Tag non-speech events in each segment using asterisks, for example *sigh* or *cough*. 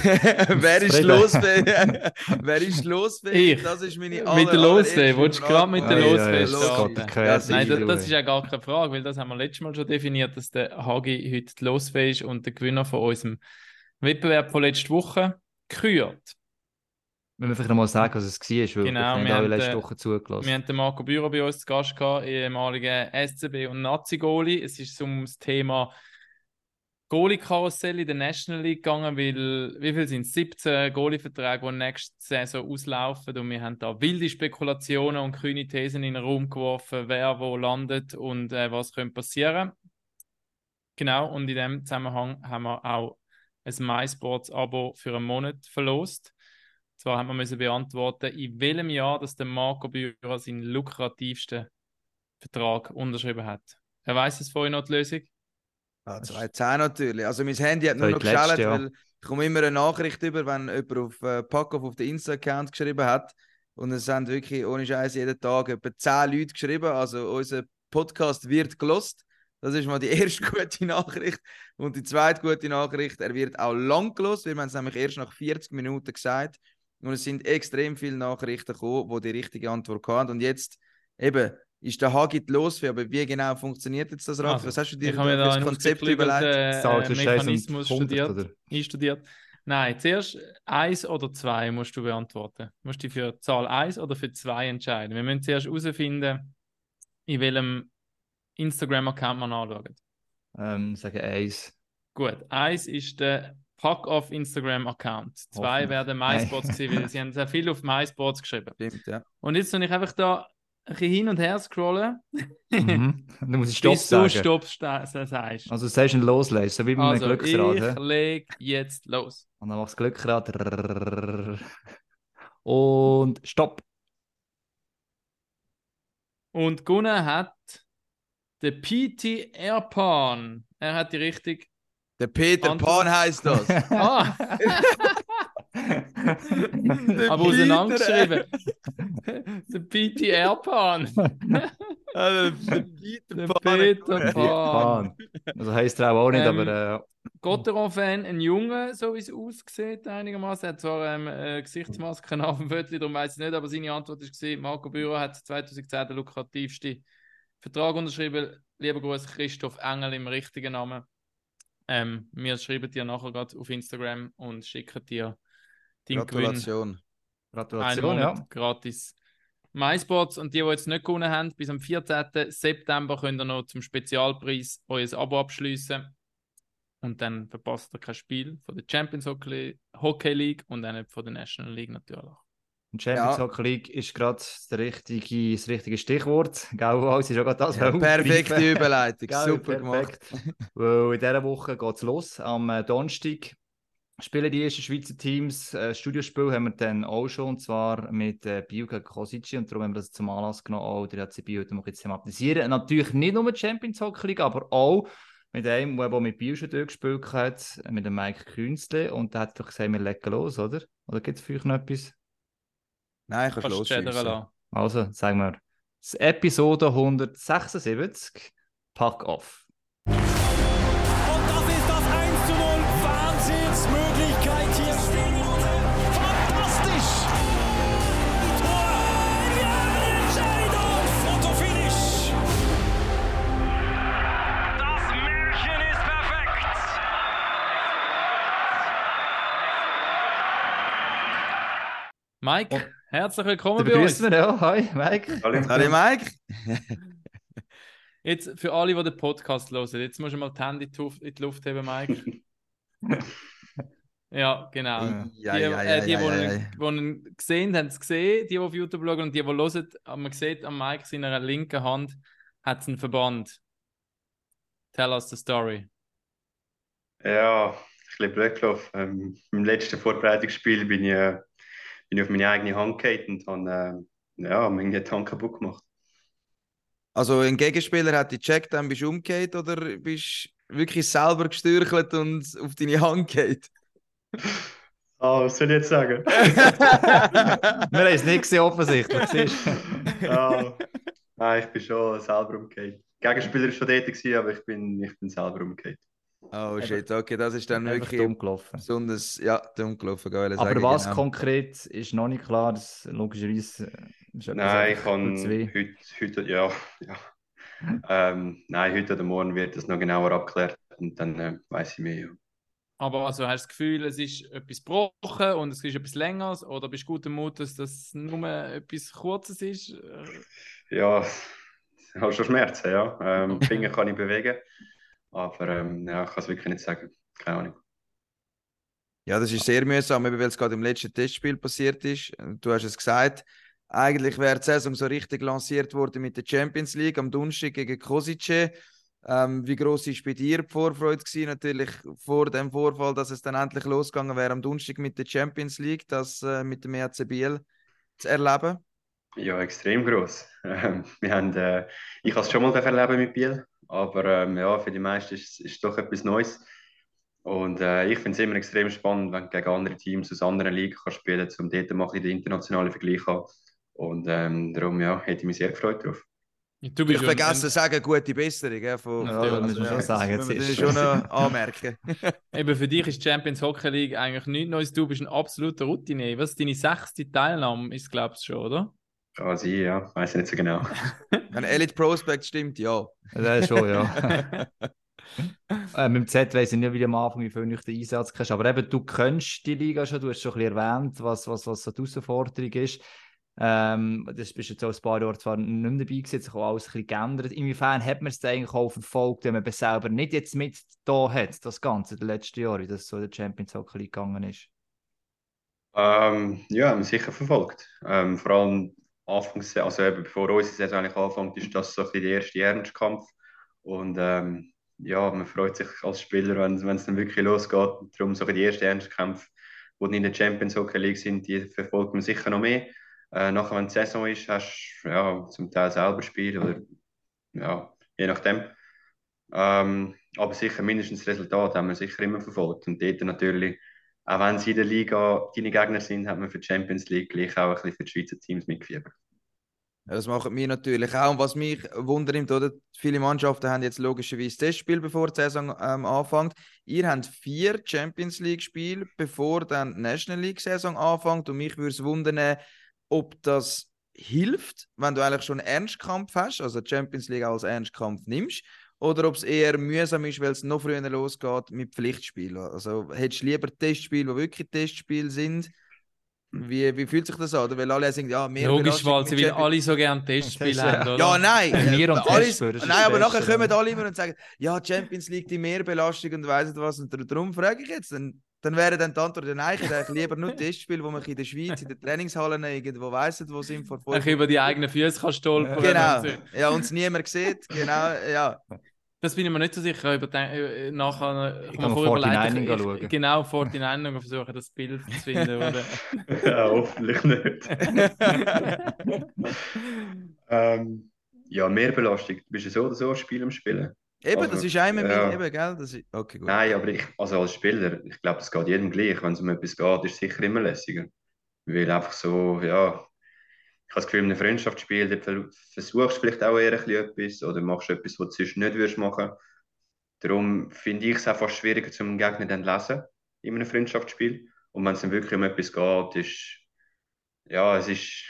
*laughs* wer ist losfähig? *laughs* wer ist losfähig? Ich. Das ist meine Mit der Losfee, willst du gerade mit der es starten? Ja, Nein, das, das ist ja gar keine Frage, weil das haben wir letztes Mal schon definiert, dass der Hagi heute die Losfee ist und der Gewinner von unserem Wettbewerb von letzter Woche. Wenn wir vielleicht noch mal sagen, was es war, weil Genau, ich wir habe haben, letzte Woche zugelassen. Wir haben den Marco Bührer bei uns zu Gast gehabt, ehemaliger SCB und Nazi-Goalie. Es ist um das Thema Goalie-Karussell in der National League gegangen, weil, wie viel sind es? 17 Goalie-Verträge, die nächste Saison auslaufen und wir haben da wilde Spekulationen und kühne Thesen in den Raum geworfen, wer wo landet und äh, was könnte passieren. Genau, und in dem Zusammenhang haben wir auch ein MySports-Abo für einen Monat verlost. Zwar haben wir beantworten, in welchem Jahr dass der Marco Bührer seinen lukrativsten Vertrag unterschrieben hat. Er weiß es vorhin noch die Lösung. Ja, 2010 natürlich. Also mein Handy hat nur noch ja. weil ich komme immer eine Nachricht über, wenn jemand auf äh, Packoff auf den Insta-Account geschrieben hat. Und es haben wirklich ohne Scheiß jeden Tag etwa 10 Leute geschrieben. Also unser Podcast wird gelost. Das ist mal die *laughs* erste gute Nachricht. Und die zweite gute Nachricht, er wird auch lang gelost. Wir haben es nämlich erst nach 40 Minuten gesagt. Und es sind extrem viele Nachrichten gekommen, die die richtige Antwort hatten. Und jetzt eben ist der Hagit los, aber wie genau funktioniert jetzt das Rad? Also, Was hast du dir habe für ein das Konzept überlegt? Äh, Mechanismus 100, studiert, oder? einstudiert. Nein, zuerst eins oder zwei musst du beantworten. Du musst dich für Zahl 1 oder für 2 entscheiden. Wir müssen zuerst herausfinden, in welchem Instagram-Account man anschaut. Ähm, sagen eins. Gut, eins ist der Pack-Off Instagram-Account. Zwei werden *laughs* MySports gewesen, weil sie haben sehr viel auf MySports geschrieben. Stimmt, ja. Und jetzt soll ich einfach da ein bisschen hin und her scrollen, Mhm. Dann muss ich *laughs* Stopp bis du sagen. Stopp sta- sagst. Also du sagst ein Loslesen, so wie mit Also, einem Glücksrad. ich hä? leg jetzt los. Und dann machst du das Glücksrad. Und Stopp. Und gewonnen hat der PT Airpan. Er hat die richtig. Der Peter Antwort- Pan heißt das. *laughs* Ah! *laughs* *laughs* Aber Peter, auseinandergeschrieben. der PT Airpan. Also, der Peter *laughs* Der Pan. Peter Pan. Pan. Also heisst er auch nicht, Ähm, aber äh, Gotteron-Fan, ein Junge, so wie es aussieht, einigermaßen. Er hat zwar ähm, äh, Gesichtsmasken auf dem Viertel, darum weiß ich nicht, aber seine Antwort war: Marco Bührer hat 2010 den lukrativsten Vertrag unterschrieben. Lieber Gruß, Christoph Engel im richtigen Namen. Ähm, wir schreiben dir nachher gerade auf Instagram und schicken dir Gewinn. Gratulation. Einen Gratulation, Monat ja. gratis. MySports und die, die jetzt nicht gewonnen haben, bis am 14. September könnt ihr noch zum Spezialpreis euer Abo abschließen. Und dann verpasst ihr kein Spiel von der Champions Hockey, Hockey League und dann von der National League natürlich. Und Champions Ja. Hockey League ist gerade das richtige, das richtige Stichwort. Gell, ist ja gerade das. Ja, perfekte. Überleitung. *laughs* Super gemacht. perfekt. Weil in dieser Woche geht es los. Am äh, Donnerstag spielen die ersten Schweizer Teams. Äh, Studiospiel haben wir dann auch schon, und zwar mit äh, Bio gegen Kosici. Und darum haben wir das zum Anlass genommen, auch der HCB heute mal jetzt thematisieren. Natürlich nicht nur die Champions Hockey League, aber auch mit einem, der mit Bio schon durchgespielt hat, mit dem Mike Künzle. Und der hat doch gesagt, wir legen los, oder? Oder gibt es für euch noch etwas? Nein, schädern losschiessen. lassen. Also, sagen wir, das Episode 176, Pack off. Und das ist das 1 zu 0. Wahnsinnsmöglichkeit Mike, Oh. herzlich willkommen bei uns. wir, ja. Hi, Mike. Hallo Mike. Jetzt für alle, die den Podcast hören, jetzt musst du mal die Hände in die Luft- heben, Mike. *laughs* ja, genau. Ja, die, ja, ja, äh, die, ja, die, ja, ihn- die ihn gesehen haben, es gesehen, die, die auf YouTube schauen und die, die hören, aber man sieht am Mike seiner linken Hand hat es einen Verband. Tell us the story. Ja, ein bisschen blöd gelaufen. Ähm, Im letzten Vorbereitungsspiel bin ich, äh, bin ich auf meine eigene Hand gefallen und habe äh, ja, meine Hand kaputt gemacht. Also ein Gegenspieler hat dich gecheckt, dann bist du umgekehrt oder bist du wirklich selber gestürchelt und auf deine Hand geht? *laughs* Ah, was soll ich jetzt sagen? *laughs* Wir haben es nicht gesehen, offensichtlich. *laughs* ja, nein, ich bin schon selber umgekehrt. Der Gegenspieler war schon gewesen, aber ich bin, ich bin selber umgekehrt. Oh shit, okay, das ist dann wirklich dumm gelaufen. besonders, ja, dumm gelaufen, geil. Aber was konkret ist noch nicht klar, das logischerweise äh, ist etwas Nein, ich kann heute, heute, ja, *laughs* ja. ähm, nein, heute oder morgen wird das noch genauer abgeklärt und dann äh, weiß ich mehr. Ja. Aber also hast du das Gefühl, es ist etwas gebrochen und es ist etwas Längeres oder bist du guter Mut, dass das nur etwas Kurzes ist? Ja, ich habe schon Schmerzen, ja. Ähm, *laughs* Finger kann ich bewegen, aber ähm, ja, ich kann es wirklich nicht sagen. Keine Ahnung. Ja, das ist sehr mühsam, weil es gerade im letzten Testspiel passiert ist. Du hast es gesagt, eigentlich wäre die Saison so richtig lanciert worden mit der Champions League am Donnerstag gegen Kosice. Ähm, wie groß ist bei dir die Vorfreude gewesen? Natürlich vor dem Vorfall, dass es dann endlich losgegangen wäre am Donnerstag mit der Champions League, das äh, mit dem ERC Biel zu erleben. Ja, extrem groß. *laughs* Ähm, wir haben, äh, ich habe es schon mal erleben mit Biel, aber ähm, ja, für die meisten ist es doch etwas Neues. Und äh, ich finde es immer extrem spannend, wenn du gegen andere Teams aus anderen Ligen kannst spielen kannst, um dort mal ein bisschen den internationalen Vergleich zu haben. Und ähm, darum ja, hätte ich mich sehr gefreut drauf. Du Ich bist ja vergesse zu sagen, gute Besserung. Ja, von, Ja, das muss man schon sagen, Das ist schon anmerken. *laughs* Eben für dich ist die Champions Hockey League eigentlich nichts Neues. Du bist ein absoluter Routine. Was deine sechste Teilnahme ist, glaubst du schon, oder? Kann sein, ja, weiß ich nicht so genau. *laughs* Wenn Elite Prospect stimmt, ja. Das ist schon, ja. *laughs* äh, mit dem Z weiss ich nicht, wie du am Anfang, wie viel du den Einsatz hast. Aber eben, du kennst die Liga schon, du hast schon ein bisschen erwähnt, was, was, was so die Herausforderung ist. Ähm, das bist jetzt auch ein paar Jahre zwar nicht mehr dabei gewesen, hat sich auch alles ein bisschen geändert. Inwiefern hat man es eigentlich auch verfolgt, wenn man es selber nicht jetzt mit da hat, das Ganze, die letzten Jahre, wie das so in der Champions Hockey League gegangen ist? Ähm, ja, haben wir sicher verfolgt. Ähm, vor allem anfangs, also eben bevor unsere Saison eigentlich anfängt, ist das so ein der erste Ernstkampf. Und ähm, ja, man freut sich als Spieler, wenn es dann wirklich losgeht. Darum so die ersten Ernstkämpfe, die in der Champions Hockey League sind, die verfolgt man sicher noch mehr. Äh, nachher, wenn die Saison ist, hast du ja, zum Teil selber Spiel oder ja, je nachdem. Ähm, aber sicher mindestens das Resultat haben wir sicher immer verfolgt. Und dort natürlich, auch wenn sie in der Liga deine Gegner sind, hat man für die Champions League gleich auch ein bisschen für die Schweizer Teams mitgefiebert. Das machen wir natürlich auch. Und was mich wundert, oder? Viele Mannschaften haben jetzt logischerweise Testspiel, bevor die Saison ähm, anfängt. Ihr habt vier Champions League-Spiele, bevor dann die National League-Saison anfängt. Und mich würde es wundern, ob das hilft, wenn du eigentlich schon einen Ernstkampf hast, also Champions League als Ernstkampf nimmst, oder ob es eher mühsam ist, weil es noch früher losgeht mit Pflichtspielen. Also hättest du lieber Testspiele, die wirklich Testspiele sind? Wie, wie fühlt sich das an? Oder? Weil alle sagen, ja, mehr Logisch, weil sie Champions- alle so gerne Testspiele haben, oder? ja, nein. Wir äh, und alles, nein, aber nachher kommen alle immer und sagen, ja, Champions League die Mehrbelastung und weiss nicht was. Und dar- darum frage ich jetzt, dann, dann wäre dann die Antwort, nein, ich hätte eigentlich lieber nur Testspiele, wo man in der Schweiz, in den Trainingshallen irgendwo weiss, wo sind vor Ein über die eigenen Füße kann stolpern. Genau, ja, und es niemand sieht, genau, ja. Das bin ich mir nicht so sicher. Über den, äh, nachher Ich kann man kann vorher 49 überlegen. schauen. Ich, genau, 49 und versuchen, das Bild zu finden. Oder? *laughs* ja, hoffentlich nicht. *laughs* ähm, ja, Mehrbelastung. Du bist ja so oder so ein Spiel am Spielen. Eben, Also, das ist einmal ja. mein, eben, gell? Das ist, okay, gut. Nein, aber ich, also als Spieler, ich glaube, das geht jedem gleich. Wenn es um etwas geht, ist es sicher immer lässiger. Weil einfach so, ja, ich habe das Gefühl, in einem Freundschaftsspiel, versuchst du vielleicht auch eher ein etwas oder machst etwas, was du sonst nicht würdest machen. Darum finde ich es auch fast schwieriger, zum Gegner dann zu lesen in einem Freundschaftsspiel. Und wenn es dann wirklich um etwas geht, ist, ja, es ist,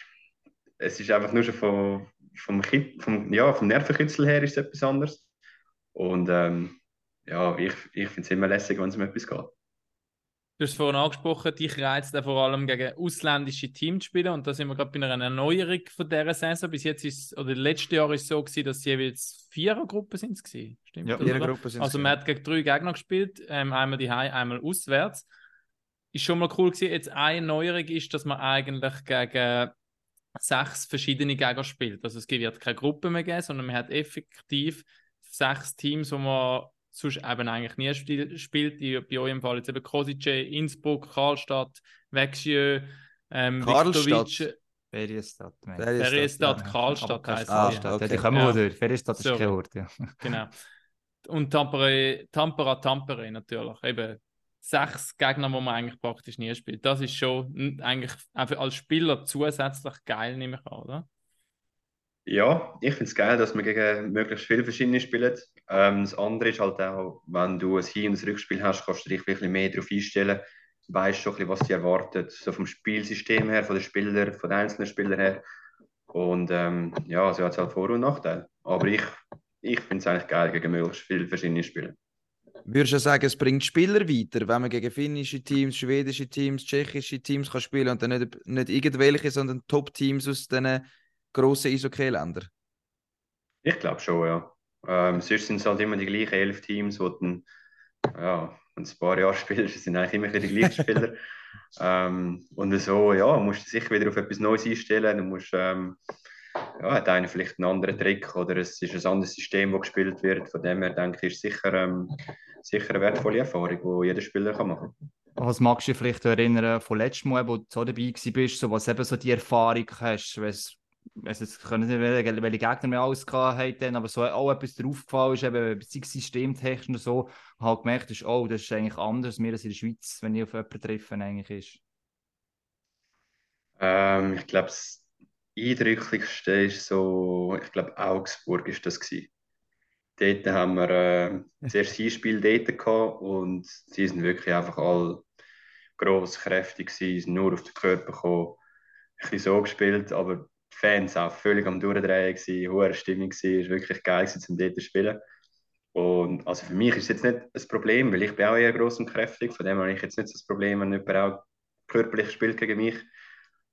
es ist einfach nur schon vom, vom, vom, ja, vom Nervenkitzel her ist es etwas anderes. Und ähm, ja, ich, ich finde es immer lässig, wenn es um etwas geht. Du hast es vorhin angesprochen, dich reizt er vor allem gegen ausländische Teams zu spielen. Und da sind wir gerade bei einer Erneuerung von dieser Saison. Bis jetzt ist oder letztes Jahr ist es so gewesen, dass sie jeweils Vierergruppen sind. es gewesen. Stimmt Ja, das, oder? Gruppe sind Also man hat gegen drei Gegner gespielt, ähm, einmal die einmal auswärts. Ist schon mal cool gewesen. Jetzt eine Neuerung ist, dass man eigentlich gegen sechs verschiedene Gegner spielt. Also es wird keine Gruppe mehr geben, sondern man hat effektiv sechs Teams, wo man sonst eben eigentlich nie spiel, spielt. Die, bei euch im Fall jetzt eben Kosice, Innsbruck, Karlstadt, Växjö, ähm, Karlstadt? Ferienstadt. Ferienstadt, Ja. Karlstadt heisst Karlstadt. sie. Ja, Ah, die okay. kommen Ja. durch. Ferienstadt ist Sorry. kein Ort. Ja. Genau. Und Tampere, Tampere, Tampere natürlich. Eben sechs Gegner, die man eigentlich praktisch nie spielt. Das ist schon eigentlich einfach als Spieler zusätzlich geil, nehme ich an, oder? Ja, ich finde es geil, dass man gegen möglichst viele verschiedene spielt. Ähm, das andere ist halt auch, wenn du ein Hin- und ein Rückspiel hast, kannst du dich wirklich mehr darauf einstellen. Weißt schon, ein bisschen, was dich erwartet, so vom Spielsystem her, von den Spielern, von den einzelnen Spielern her. Und ähm, ja, so hat es halt Vor- und Nachteile. Aber ich, ich finde es eigentlich geil, gegen möglichst viele verschiedene Spieler. Würdest du sagen, es bringt Spieler weiter, wenn man gegen finnische Teams, schwedische Teams, tschechische Teams kann spielen und dann nicht, nicht irgendwelche, sondern Top-Teams aus diesen grossen Eishockey-Ländern? Ich glaube schon, ja. Ähm, sonst sind es halt immer die gleichen elf Teams, die dann, ja, wenn du ein paar Jahre *laughs* spielst, sind eigentlich immer die gleichen Spieler. *laughs* ähm, und so, ja, musst du sicher wieder auf etwas Neues einstellen. Du musst, ähm, ja, hat einer vielleicht einen anderen Trick oder es ist ein anderes System, das gespielt wird. Von dem her denke ich, ist sicher, ähm, sicher eine wertvolle Erfahrung, die jeder Spieler kann machen kann. Was magst du dich vielleicht erinnern von letztem Mal, wo du so dabei bist, so was eben so die Erfahrung hast, also es können nicht welche, welche Gegner mehr alles hatten, aber so auch etwas drauf gefallen ist, eben systemtechnisch und so, halt gemerkt ist, oh, das ist eigentlich anders als in der Schweiz, wenn ich auf jemanden treffe, eigentlich ist. Ähm, ich glaube, das eindrücklichste ist so, ich glaube, Augsburg ist das gewesen. Dort haben wir äh, *laughs* das erste Spiel dort gehabt und sie sind wirklich einfach all gross, kräftig gewesen, nur auf den Körper gekommen, ein bisschen so gespielt, aber Fans auch völlig am Durchdrehen gewesen, hohe Stimmung gewesen, ist wirklich geil gewesen, zum dort zu spielen. Und also für mich ist es jetzt nicht ein Problem, weil ich bin auch eher gross und kräftig, von dem habe ich jetzt nicht so das Problem, wenn jemand auch körperlich spielt gegen mich.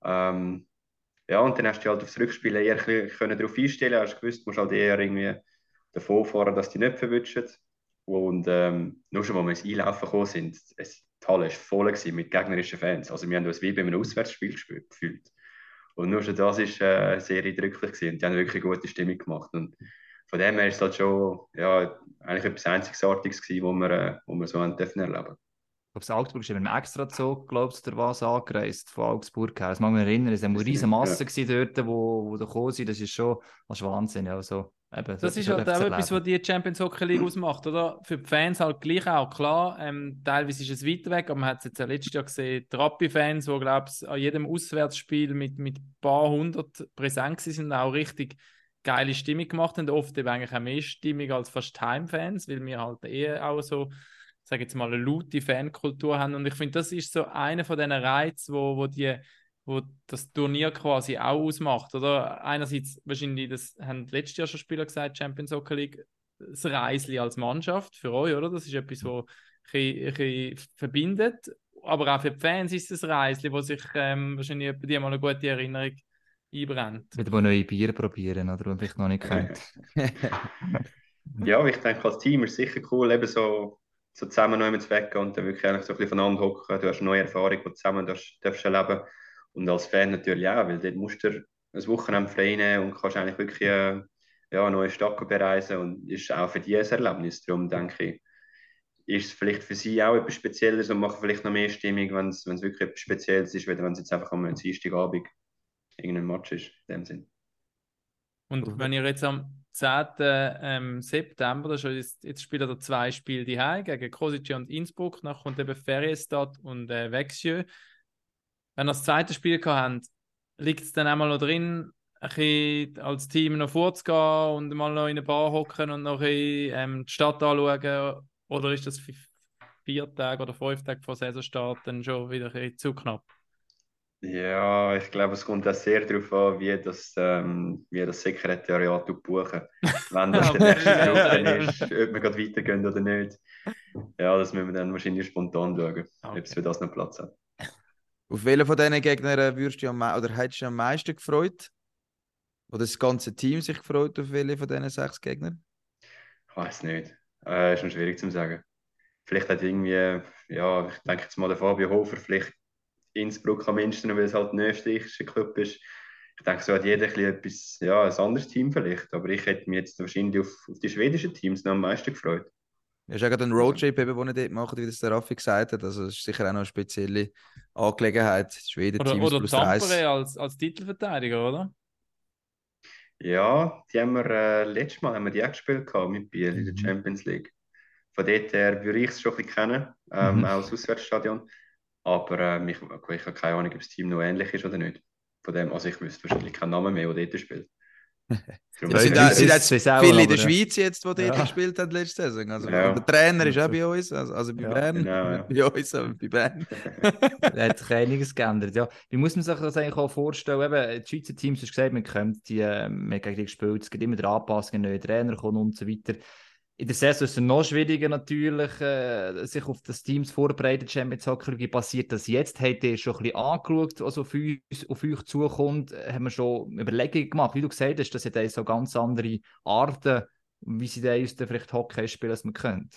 Ähm, ja, und dann hast du halt aufs Rückspiel eher können darauf einstellen, hast gewusst, du musst halt eher irgendwie davon fahren, dass die nicht verwünschen. Und ähm, nur schon, als wir ins Einlaufen gekommen sind, es, die Halle war voll mit gegnerischen Fans. Also wir haben uns wie bei einem Auswärtsspiel gefühlt. Und nur schon das war äh, sehr eindrücklich gewesen. Und die haben wirklich gute Stimmung gemacht. Und von dem her ist es halt schon ja, eigentlich etwas Einzigartiges gewesen, wo wir, äh, wir so haben dürfen erleben. Ich glaube, Augsburg ist eben extra Zug, glaubst du, was angereist von Augsburg her. Das mag mich erinnern, es war eine riesige Masse ja. dort, wo, wo da gekommen sind. Das ist schon das ist Wahnsinn. Also, eben, das ist halt auch etwas, was die Champions Hockey League ausmacht, oder? Für die Fans halt gleich auch. Klar, ähm, teilweise ist es weiter weg, aber man hat es jetzt ja letztes Jahr gesehen, die Rappi-Fans, die, glaube ich, an jedem Auswärtsspiel mit, mit ein paar hundert präsent sind, auch richtig geile Stimmung gemacht haben. Oft eben eigentlich auch mehr Stimmung als fast Heimfans, weil wir halt eher auch so sage jetzt mal, eine laute Fankultur haben. Und ich finde, das ist so einer von diesen Reizen, wo, wo, die, wo das Turnier quasi auch ausmacht. Oder einerseits, wahrscheinlich, das haben letztes Jahr schon Spieler gesagt, Champions Soccer League, das Reisli als Mannschaft für euch, oder? Das ist etwas, was ein bisschen verbindet. Aber auch für die Fans ist es ein Reisli, wo sich ähm, wahrscheinlich bei dir mal eine gute Erinnerung einbrennt. Wieder mal neue Bier probieren, oder? Und ich noch nicht kennt. *laughs* ja, ich denke, als Team ist es sicher cool, eben so so zusammen noch zu weggehen und dann wirklich eigentlich so ein bisschen voneinander hocken. Du hast eine neue Erfahrung, die du zusammen darfst, darfst erleben Und als Fan natürlich auch, weil dort musst du ein Wochenende frei nehmen und kannst eigentlich wirklich äh, ja, eine neue Stadt bereisen und ist auch für dich ein Erlebnis. Darum denke ich, ist es vielleicht für sie auch etwas Spezielles und macht vielleicht noch mehr Stimmung, wenn es wirklich etwas Spezielles ist, wenn es jetzt einfach am Dienstagabend irgendein Match ist, in dem Sinn. Und wenn ihr jetzt am 10. Ähm, September, das ist jetzt, spielt er zwei Spiele die gegen Kosice und Innsbruck, dann kommt eben Feriestadt und äh, Vexieux. Wenn ihr das zweite Spiel habt, liegt es dann einmal noch drin, ein bisschen als Team noch vorzugehen und mal noch in eine Bar hocken und noch ein bisschen, ähm, die Stadt anschauen? Oder ist das vier Tage oder fünf Tage vor Saisonstart dann schon wieder ein bisschen zu knapp? Ja, ich glaube, es kommt auch sehr darauf an, wie das, ähm, wie das Sekretariat buchen. *laughs* Wenn das der nächste Gruppe ist, ob wir gerade weitergehen oder nicht. Ja, das müssen wir dann wahrscheinlich spontan schauen, okay. ob es für das noch Platz hat. Auf welchen von diesen Gegnern würdest du am, oder hättest du am meisten gefreut? Oder das ganze Team sich gefreut auf welche von diesen sechs Gegnern? Ich weiß nicht. Äh, ist schon schwierig zu sagen. Vielleicht hat irgendwie, ja, ich denke jetzt mal der Fabio Hofer, vielleicht Innsbruck am Münster, weil es halt ein österreichischer Club ist. Ich denke, so hat jeder ein, etwas, ja, ein anderes Team vielleicht. Aber ich hätte mich jetzt wahrscheinlich auf, auf die schwedischen Teams noch am meisten gefreut. Ja, ist auch gerade ein Roadtrip, eben, den ich dort mache, wie das der Raffi gesagt hat. Also, es ist sicher auch noch eine spezielle Angelegenheit. Schweden-Teams oder, oder plus Tampere als, als Titelverteidiger, oder? Ja, die haben wir, äh, letztes Mal haben wir die auch gespielt mit Biel in der mhm. Champions League. Von dort her würde ich es schon ein bisschen kennen, ähm, mhm. auch das Auswärtsstadion. Aber äh, ich, ich habe keine Ahnung, ob das Team noch ähnlich ist oder nicht. Von dem, also ich wüsste wahrscheinlich keinen Namen mehr, der dort spielt. *laughs* Es Ja, sind auch, sind auch, viele in der. Schweiz jetzt, die dort Ja. gespielt haben letzte Saison. Also, Ja. und Der Trainer ist auch bei uns, also, also bei Ja, Bern. genau, *laughs* bei uns, aber bei Bern. *laughs* Da hat sich einiges geändert. Ja. Wie muss man sich das eigentlich auch vorstellen? Eben, die Schweizer Teams, du hast gesagt, man kennt die, äh, man gegen die gespielt, es gibt immer Anpassungen, neue Trainer kommen und so weiter. In der Saison ist es noch schwieriger natürlich, äh, sich auf das Team vorzubereiten. Champions Hockey Wie passiert das jetzt? Habt ihr schon ein bisschen angeschaut, was auf, uns, auf euch zukommt? Haben wir schon Überlegungen gemacht? Wie du gesagt hast, das sind so ganz andere Arten, wie sie uns dann vielleicht Hockey spielen, als man könnte.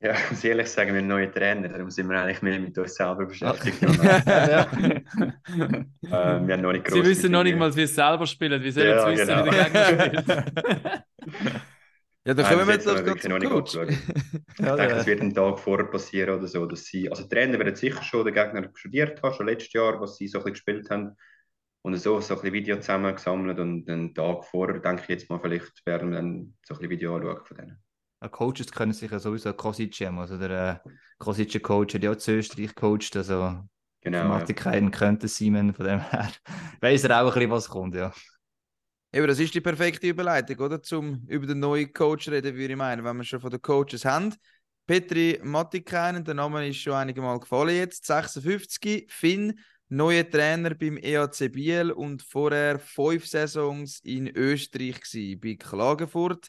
Ja, *laughs* ich muss ehrlich sagen, wir haben einen neuen Trainer, darum sind wir eigentlich mehr mit uns selber beschäftigt. *laughs* ja. ähm, wir haben noch nicht Sie wissen noch nicht mal, wie sie selber spielen. Wie sollen Ja, sie wissen, genau. wie der Gegner *laughs* spielt? Ja, dann kommen wir jetzt noch zum nicht Coach. *laughs* Ja, Ich denke, das wird einen Tag vorher passieren oder so, dass sie, also Trainer werden sicher schon den Gegner studiert haben, schon letztes Jahr, was sie so ein bisschen gespielt haben und so, so ein bisschen Video zusammengesammelt und einen Tag vorher, denke ich jetzt mal, vielleicht werden wir dann so ein bisschen Video anschauen von denen. Ja, Coaches können sich ja sowieso Kosic haben. Also der äh, Kosic Coach hat ja auch zu Österreich gecoacht. Also Genau, ja. Informatiker könnte Simon von dem her. *laughs* Weiss er auch ein bisschen, was kommt, ja. Eben, das ist die perfekte Überleitung, oder? Zum über den neuen Coach reden, würde ich meinen, wenn wir schon von den Coaches haben. Petri Mattikainen, der Name ist schon einige Mal gefallen jetzt, 56, Finn, neuer Trainer beim EAC Biel und vorher fünf Saisons in Österreich gsi bei Klagenfurt.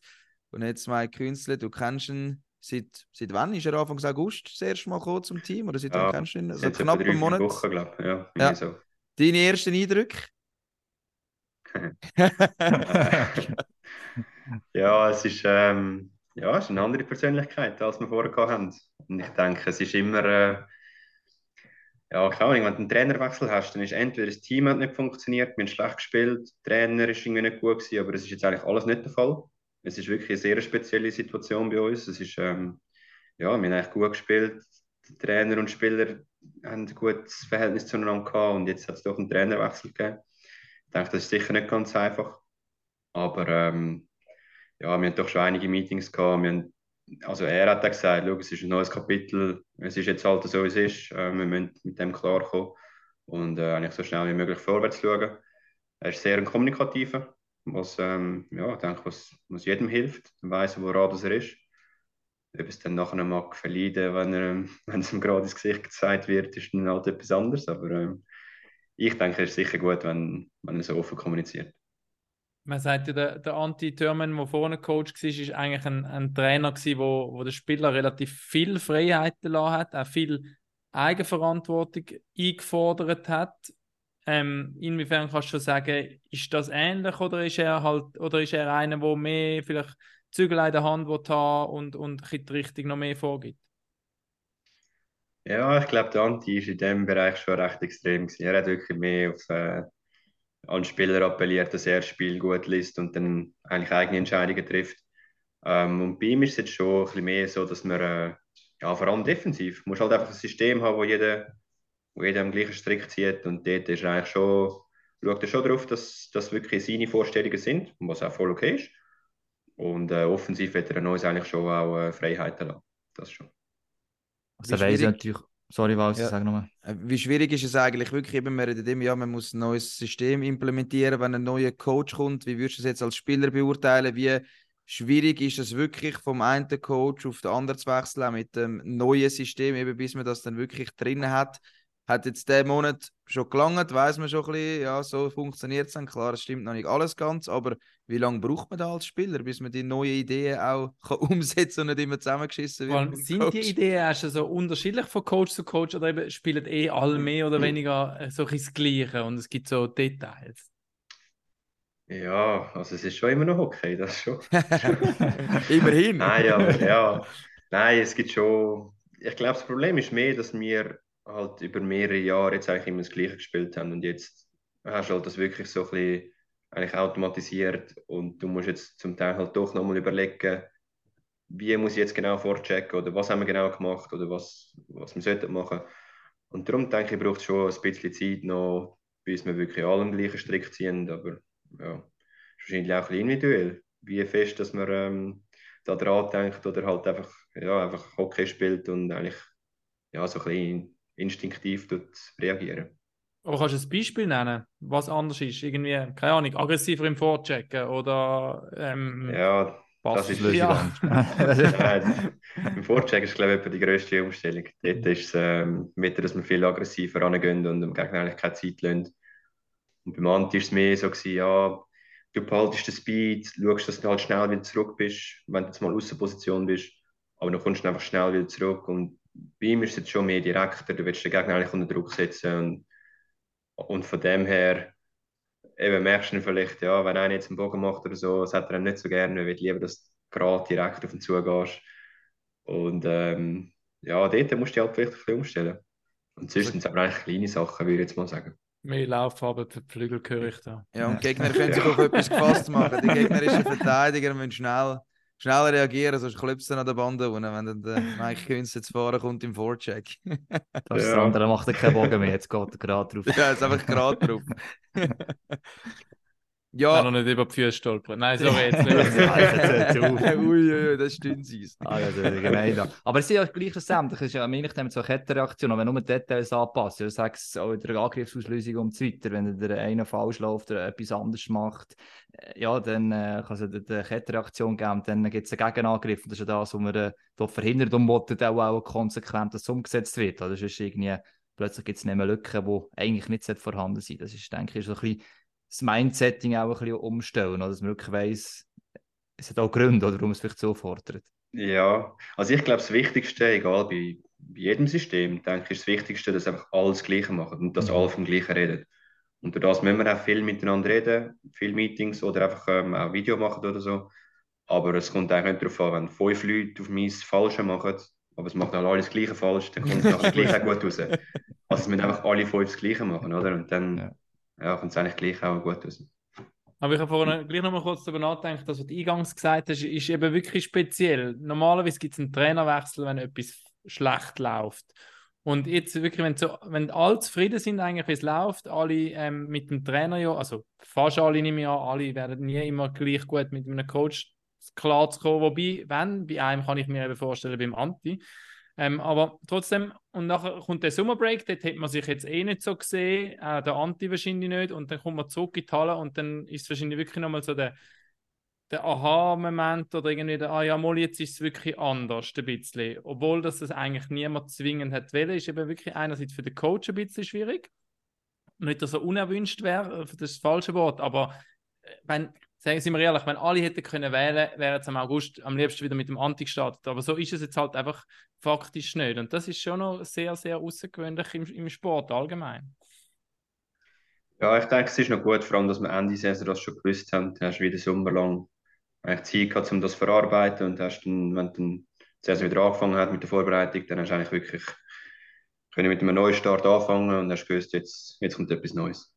Und jetzt Mike Künzle, du kennst ihn seit, seit wann? Ist er Anfang August das erste Mal gekommen zum Team? Oder seit wann Ja, kennst du ihn? Also knapp einen Monat. Wochen, glaube ich. Ja, Ja. so. Deine ersten Eindrücke? Ja, es ist, ähm, ja, es ist eine andere Persönlichkeit, als wir vorher haben. Und ich denke, es ist immer, äh, ja, Ahnung, wenn du einen Trainerwechsel hast, dann ist entweder das Team hat nicht funktioniert, wir haben schlecht gespielt, der Trainer ist irgendwie nicht gut gewesen, aber es ist jetzt eigentlich alles nicht der Fall. Es ist wirklich eine sehr spezielle Situation bei uns. Es ist, ähm, ja, wir haben eigentlich gut gespielt. Die Trainer und Spieler haben ein gutes Verhältnis zueinander gehabt und jetzt hat es doch einen Trainerwechsel gegeben. Denke, das ist sicher nicht ganz einfach. Aber ähm, ja, wir haben doch schon einige Meetings gehabt. Haben, also er hat auch gesagt, es ist ein neues Kapitel, es ist jetzt halt so, wie es ist. Äh, wir müssen mit dem klarkommen und äh, eigentlich so schnell wie möglich vorwärts schauen. Er ist sehr ein kommunikativer, was, ähm, ja, denke, was, was jedem hilft. Weiß, woran das er ist. Ob es dann nachher mag verleiden, wenn, er, *laughs* wenn es ihm gerade ins Gesicht gezeigt wird, ist dann halt etwas anderes. Aber ähm, ich denke, es ist sicher gut, wenn, wenn er so offen kommuniziert. Man sagt ja, der, der Anti Thurman, der vorne Coach war, ist eigentlich ein, ein Trainer gewesen, wo, wo der Spieler relativ viel Freiheiten lassen hat, auch viel Eigenverantwortung eingefordert hat. Ähm, inwiefern kannst du sagen, ist das ähnlich oder ist er halt oder ist er einer, der mehr vielleicht Zügel in der Hand haben und, und die Richtung noch mehr vorgibt? Ja, ich glaube, der Anti ist in dem Bereich schon recht extrem gewesen. Er hat wirklich mehr auf äh, an Spieler appelliert, dass er das Spiel gut liest und dann eigentlich eigene Entscheidungen trifft. Ähm, und bei ihm ist es jetzt schon ein bisschen mehr so, dass man äh, ja, vor allem defensiv, muss halt einfach ein System haben, wo jeder, wo jeder am gleichen Strick zieht und dort ist er eigentlich schon, schaut er schon darauf, dass das wirklich seine Vorstellungen sind, was auch voll okay ist. Und äh, offensiv wird er uns eigentlich schon auch äh, Freiheiten lassen. Das schon. Also Wie weiss ich schwierig- natürlich. Sorry, Walter, Ja. sag nochmal. Äh, Wie schwierig ist es eigentlich wirklich, eben, wir reden immer, ja, man muss ein neues System implementieren, wenn ein neuer Coach kommt. Wie würdest du das jetzt als Spieler beurteilen? Wie schwierig ist es wirklich, vom einen Coach auf den anderen zu wechseln, auch mit dem neuen System, eben bis man das dann wirklich drin hat? Hat jetzt der Monat schon gelangt, weiß man schon ein bisschen, ja, so funktioniert es dann. Klar, es stimmt noch nicht alles ganz, aber wie lange braucht man da als Spieler, bis man die neuen Ideen auch *laughs* kann umsetzen und nicht immer zusammengeschissen Vor wird? sind die? Ideen erst so unterschiedlich von Coach zu Coach oder eben spielen eh alle mehr oder weniger äh, so ein das Gleiche und es gibt so Details? Ja, also es ist schon immer noch okay, das schon. *laughs* Immerhin. Nein, aber ja, nein, es gibt schon. Ich glaube, das Problem ist mehr, dass wir halt über mehrere Jahre jetzt eigentlich immer das Gleiche gespielt haben. Und jetzt hast du halt das wirklich so ein bisschen eigentlich automatisiert. Und du musst jetzt zum Teil halt doch nochmal überlegen, wie muss ich jetzt genau vorchecken oder was haben wir genau gemacht oder was, was wir sollten machen. Und darum denke ich, braucht es schon ein bisschen Zeit noch, bis wir wirklich alle am gleichen Strick ziehen, aber ja, ist wahrscheinlich auch ein bisschen individuell, wie fest, dass man ähm, da dran denkt oder halt einfach, ja, einfach Hockey spielt und eigentlich ja, so ein bisschen instinktiv reagieren. Aber kannst du ein Beispiel nennen, was anders ist? Irgendwie, keine Ahnung, aggressiver im Vorchecken oder ähm, Ja, das ist Passlösung. Nein, *laughs* Im Vorcheck ist, glaube ich, die grösste Umstellung. Dort ist es ähm, wieder, dass wir viel aggressiver rangehen und dem Gegner eigentlich keine Zeit lassen. Und beim Anti war es mehr so, gewesen, ja, du behaltest den Speed, schaust, dass du halt schnell wieder zurück bist, wenn du jetzt mal Außenposition bist, aber dann kommst du einfach schnell wieder zurück. Und bei ihm ist es jetzt schon mehr direkter, du willst den Gegner eigentlich unter Druck setzen. Und, und von dem her, eben merkst du vielleicht, ja, wenn einer jetzt einen Bogen macht oder so, das hat er ihm nicht so gerne, er will lieber, dass du gerade direkt auf ihn zugehst. Und ähm, ja, dort musst du dich halt vielleicht ein bisschen umstellen. Und sonst sind es aber eigentlich kleine Sachen, würde ich jetzt mal sagen. mehr Lauffarbe für die Flügel höre ich da. Ja, und Gegner können sich auf etwas gefasst machen. Die gegnerischen Verteidiger müssen schnell, schnell reagieren, sonst klopft an der Bande unten, wenn dann der *laughs* Mike Künz jetzt fahren kommt im Vorcheck. *laughs* Das ist Ja. der andere macht er keinen Bogen mehr, jetzt geht er gerade drauf. ja, ist einfach gerade drauf. *laughs* Ja. ja, noch nicht über die Füße stolpern. Nein, sorry, jetzt *laughs* nicht. jetzt hört auf. *laughs* ui, ui, ui, das stimmt das ist gemein. Aber es ist ja gleich schlussendlich, es ist ja am Ende so eine Kettenreaktion, und wenn nur die Details anpassen, ich sage es auch in der Angriffsauslösung und so weiter, wenn der eine falsch läuft oder etwas anderes macht, äh, ja, dann äh, kann es eine Kettenreaktion geben dann gibt es einen Gegenangriff und das ist ja das, was man äh, verhindert und wollte auch, auch konsequent, dass es umgesetzt wird. Also, das ist irgendwie, plötzlich gibt es nicht mehr Lücken, die eigentlich nicht vorhanden sind. Das ist, denke ich, so ein bisschen das Mindsetting auch ein bisschen umstellen, oder? dass man wirklich weiss, es hat auch Gründe, oder, warum es vielleicht so fordert. Ja, also ich glaube, das Wichtigste, egal bei, bei jedem System, denke ich, ist das Wichtigste, dass einfach alles Gleiche machen und dass Mhm. alle vom Gleichen reden. Und durch das müssen wir auch viel miteinander reden, viele Meetings oder einfach ähm, auch Video machen oder so. Aber es kommt eigentlich nicht darauf an, wenn fünf Leute auf das Falsche machen, aber es machen alle das Gleiche falsch, dann kommt es nachher *laughs* gleich auch gut raus. Also es müssen einfach alle fünf das Gleiche machen, oder? Und dann Ja. Ja. kommt es eigentlich gleich auch gut raus. Aber ich habe vorhin gleich noch mal kurz darüber nachgedacht, dass was du eingangs gesagt hast, ist eben wirklich speziell. Normalerweise gibt es einen Trainerwechsel, wenn etwas schlecht läuft. Und jetzt wirklich, wenn, so, wenn alle zufrieden sind, eigentlich, wie es läuft, alle ähm, mit dem Trainer ja, also fast alle nehme ich an, alle werden nie immer gleich gut mit einem Coach klar zu kommen. Wobei, wenn, bei einem kann ich mir eben vorstellen, beim Anti. Ähm, aber trotzdem, und nachher kommt der Sommerbreak, dort hat man sich jetzt eh nicht so gesehen, äh, der Anti wahrscheinlich nicht, und dann kommt man zurück in die Halle und dann ist es wahrscheinlich wirklich nochmal so der, der Aha-Moment oder irgendwie der, ah ja, mal jetzt ist es wirklich anders, ein bisschen. Obwohl das, das eigentlich niemand zwingend hat wollen, ist eben wirklich einerseits für den Coach ein bisschen schwierig. Nicht, dass er unerwünscht wäre, das ist das falsche Wort, aber äh, wenn, sagen mir ehrlich, wenn alle hätten können wählen, wäre es am August am liebsten wieder mit dem Anti gestartet. Aber so ist es jetzt halt einfach faktisch nicht. Und das ist schon noch sehr, sehr außergewöhnlich im, im Sport allgemein. Ja, ich denke, es ist noch gut, vor allem, dass wir Ende Saison das schon gewusst haben. Du hast wieder Sommer lang Zeit gehabt, um das zu verarbeiten und hast dann, wenn dann die Saison wieder angefangen hat mit der Vorbereitung, dann hast du eigentlich wirklich können mit einem neuen Start anfangen und hast gewusst, jetzt, jetzt kommt etwas Neues.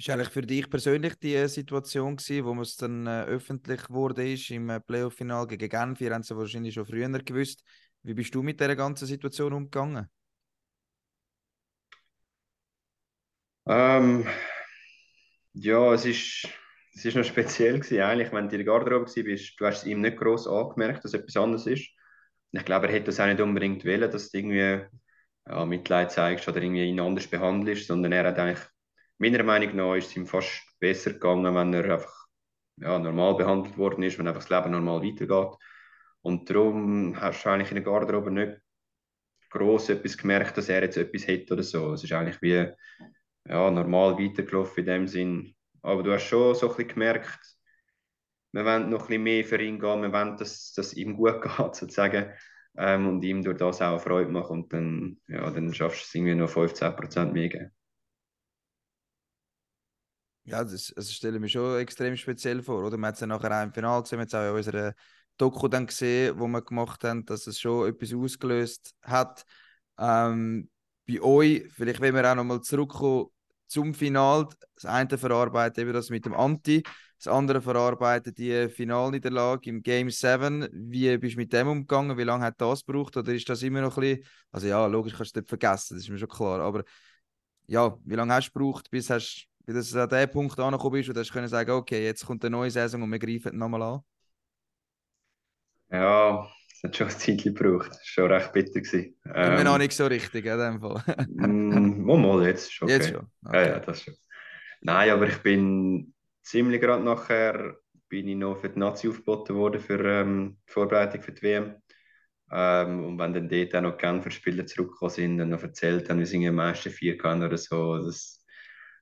Ist eigentlich für dich persönlich die äh, Situation gewesen, wo es dann äh, öffentlich wurde ist im äh, Playoff-Final gegen Genf? Ihr habt es wahrscheinlich schon früher gewusst. Wie bist du mit dieser ganzen Situation umgegangen? Ähm, ja, es ist, es ist noch speziell gewesen, eigentlich, wenn du in der Garderobe bist, du hast es ihm nicht gross angemerkt, dass etwas anderes ist. Ich glaube, er hätte das auch nicht unbedingt wollen, dass du irgendwie ja, Mitleid zeigst oder irgendwie ihn anders behandelst, sondern er hat eigentlich, meiner Meinung nach, ist es ihm fast besser gegangen, wenn er einfach ja, normal behandelt worden ist, wenn einfach das Leben normal weitergeht. Und darum hast du eigentlich in der Garderobe nicht gross etwas gemerkt, dass er jetzt etwas hat oder so. Es ist eigentlich wie ja, normal weitergelaufen in dem Sinn. Aber du hast schon so ein bisschen gemerkt, wir wollen noch ein bisschen mehr für ihn gehen, wir wollen, dass es ihm gut *laughs* geht, sozusagen. Ähm, und ihm durch das auch Freude machen. Und dann, ja, dann schaffst du es irgendwie noch 15% mehr geben. Ja, das, das stelle ich mir schon extrem speziell vor, oder? Man hat es ja nachher auch im Finale gesehen, man hat es auch in unserer Doku dann gesehen, wo wir gemacht haben, dass es schon etwas ausgelöst hat. Ähm, bei euch, vielleicht wenn wir auch nochmal zurückkommen zum Final, das eine verarbeitet eben das mit dem Anti, das andere verarbeitet die Finalniederlage im Game 7. Wie bist du mit dem umgegangen? Wie lange hat das gebraucht? Oder ist das immer noch ein bisschen, also ja, logisch kannst du das nicht vergessen, das ist mir schon klar, aber ja, wie lange hast du gebraucht, bis hast bis du an den Punkt angekommen bist, du hast können sagen, okay, jetzt kommt eine neue Saison und wir greifen nochmal an? Ja, es hat schon ein Zeitchen gebraucht. Das war schon recht bitter. Gewesen. Ähm, noch nicht so richtig, in dem Fall. mm, mal, mal, jetzt ist okay. Jetzt schon. Ja, ja, das schon. Nein, aber ich bin ziemlich gerade nachher bin ich noch für die Nazi aufgeboten worden für ähm, die Vorbereitung für die WM. Ähm, und wenn dann dort auch noch die Genfer Spieler zurückgekommen sind und noch erzählt haben, wir sind am meisten vier gegangen oder so, das,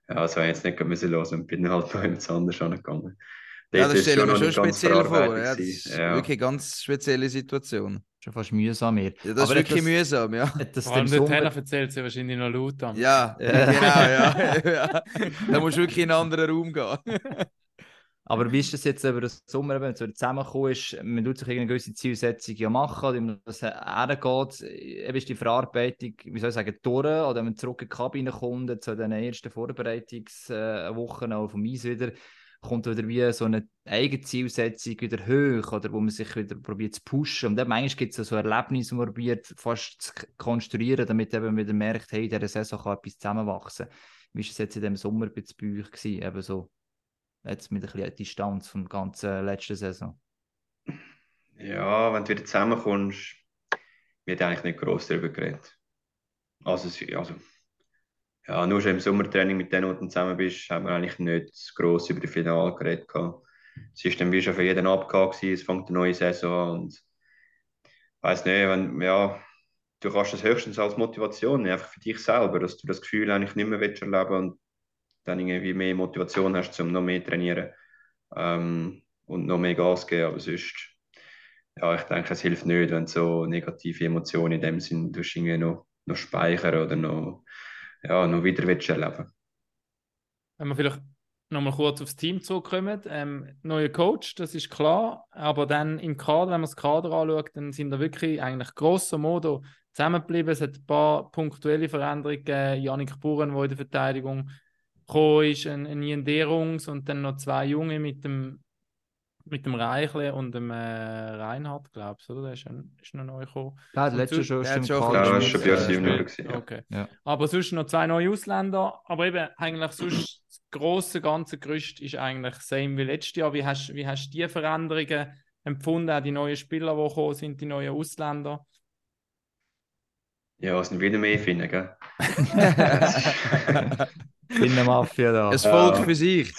ja, das habe ich jetzt nicht müssen hören und bin halt noch etwas anderes angegangen. Ja, das stelle ich mir schon speziell vor. Ja, das ist Ja. wirklich eine ganz spezielle Situation. Schon fast mühsam mehr. Ja, das Aber ist wirklich das- mühsam, ja. *laughs* Das Vor allem der Sommer- Trainer erzählt sie wahrscheinlich noch laut an. Ja, Ja. genau, ja. ja. *laughs* *laughs* Da musst du wirklich in einen anderen Raum gehen. Aber wie ist das jetzt über den Sommer, wenn es wieder zusammengekommen ist? Man tut sich irgendeine gewisse Zielsetzung ja machen, wie das hergeht. Eben ist die Verarbeitung, wie soll ich sagen, durch, oder wenn man zurück in die Kabine kommt, zu den ersten Vorbereitungswochen auch vom Eis wieder, kommt wieder wie so eine eigene Zielsetzung wieder hoch, oder wo man sich wieder probiert zu pushen. Und dann manchmal gibt es so Erlebnisse, wo man probiert fast zu konstruieren, damit eben wieder merkt, hey, in dieser Saison kann etwas zusammenwachsen. Wie war es jetzt in diesem Sommer bei euch gewesen? Eben so jetzt mit ein bisschen Distanz der ganzen letzten Saison. Ja, wenn du wieder zusammenkommst, wird eigentlich nicht gross darüber geredet. Also, also ja, nur schon im Sommertraining mit denen, die du zusammen bist, haben wir eigentlich nicht gross über das Finale geredet. Es ist dann wie schon für jeden abgehakt es fängt eine neue Saison an und weiss nicht, wenn, ja, du kannst das höchstens als Motivation einfach für dich selber, dass du das Gefühl eigentlich nicht mehr willst erleben und dann irgendwie mehr Motivation hast, um noch mehr zu trainieren ähm, und noch mehr Gas geben, aber sonst ja, ich denke, es hilft nicht, wenn so negative Emotionen in dem Sinn du irgendwie noch, noch speichern oder noch, ja, noch wieder willst erleben. Wenn wir vielleicht nochmal kurz aufs Team zurückkommen. Ähm, neuer Coach, das ist klar, aber dann im Kader, wenn man das Kader anschaut, dann sind da wirklich eigentlich grosso modo zusammengeblieben. Es hat ein paar punktuelle Veränderungen. Janik Buren, der in der Verteidigung gekommen ist, ein, ein Ian Derungs und dann noch zwei Junge mit dem, mit dem Reichle und dem äh, Reinhard, glaubst du, oder? Der ist, ein, ist noch neu gekommen. Ja, der letzte schon der im schon Ja, das schon bei uns gespielt. gewesen. Okay. Ja. Aber sonst noch zwei neue Ausländer. Aber eben, eigentlich sonst das grosse ganze Gerüst ist eigentlich same wie letztes Jahr. Wie hast, wie hast du die Veränderungen empfunden? Auch die neuen Spieler, die gekommen sind, die neuen Ausländer? Ja, es sind wieder mehr finden, gell? *laughs* *laughs* *laughs* Binnenmafia da. Ein Volk Ja. für sich.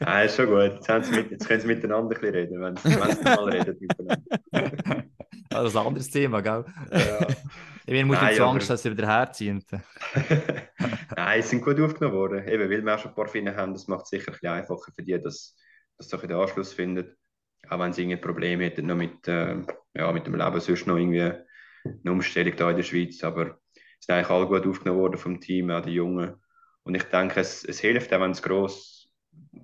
Nein, ist schon gut. Jetzt, haben sie mit, jetzt können sie miteinander ein bisschen reden, wenn sie, wenn sie mal reden miteinander. Ah, *laughs* das ist ein anderes Thema, gell? Ja. Ich bin muss Nein, nicht so aber- Angst, dass sie wieder herziehen. *laughs* Nein, sie sind gut aufgenommen worden. Eben, weil wir auch schon ein paar Finnen haben, das macht es sicher ein bisschen einfacher für die, dass, dass sie den Anschluss finden. Auch wenn sie irgendwie Probleme hätten, noch mit, äh, ja, mit dem Leben, sonst noch irgendwie eine Umstellung da in der Schweiz. Aber es sind eigentlich alle gut aufgenommen worden vom Team, auch die Jungen. Und ich denke, es, es hilft auch, wenn es gross,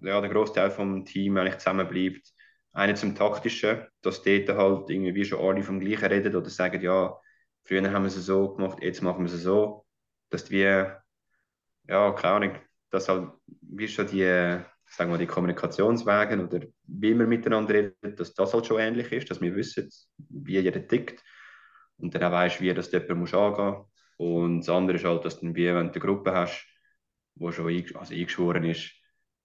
ja, der Großteil vom Team eigentlich zusammen bleibt. Einer zum Taktischen, dass dort halt irgendwie schon alle vom Gleichen reden oder sagen, ja, früher haben wir es so gemacht, jetzt machen wir es so. Dass wir, ja, keine Ahnung, dass halt wie schon die, sagen wir, die Kommunikationswege oder wie wir miteinander reden, dass das halt schon ähnlich ist, dass wir wissen, wie jeder tickt und dann auch weißt, wie das jemand muss angehen muss. Und das andere ist halt, dass du, wie, wenn du eine Gruppe hast, die schon eingesch also eingeschworen ist,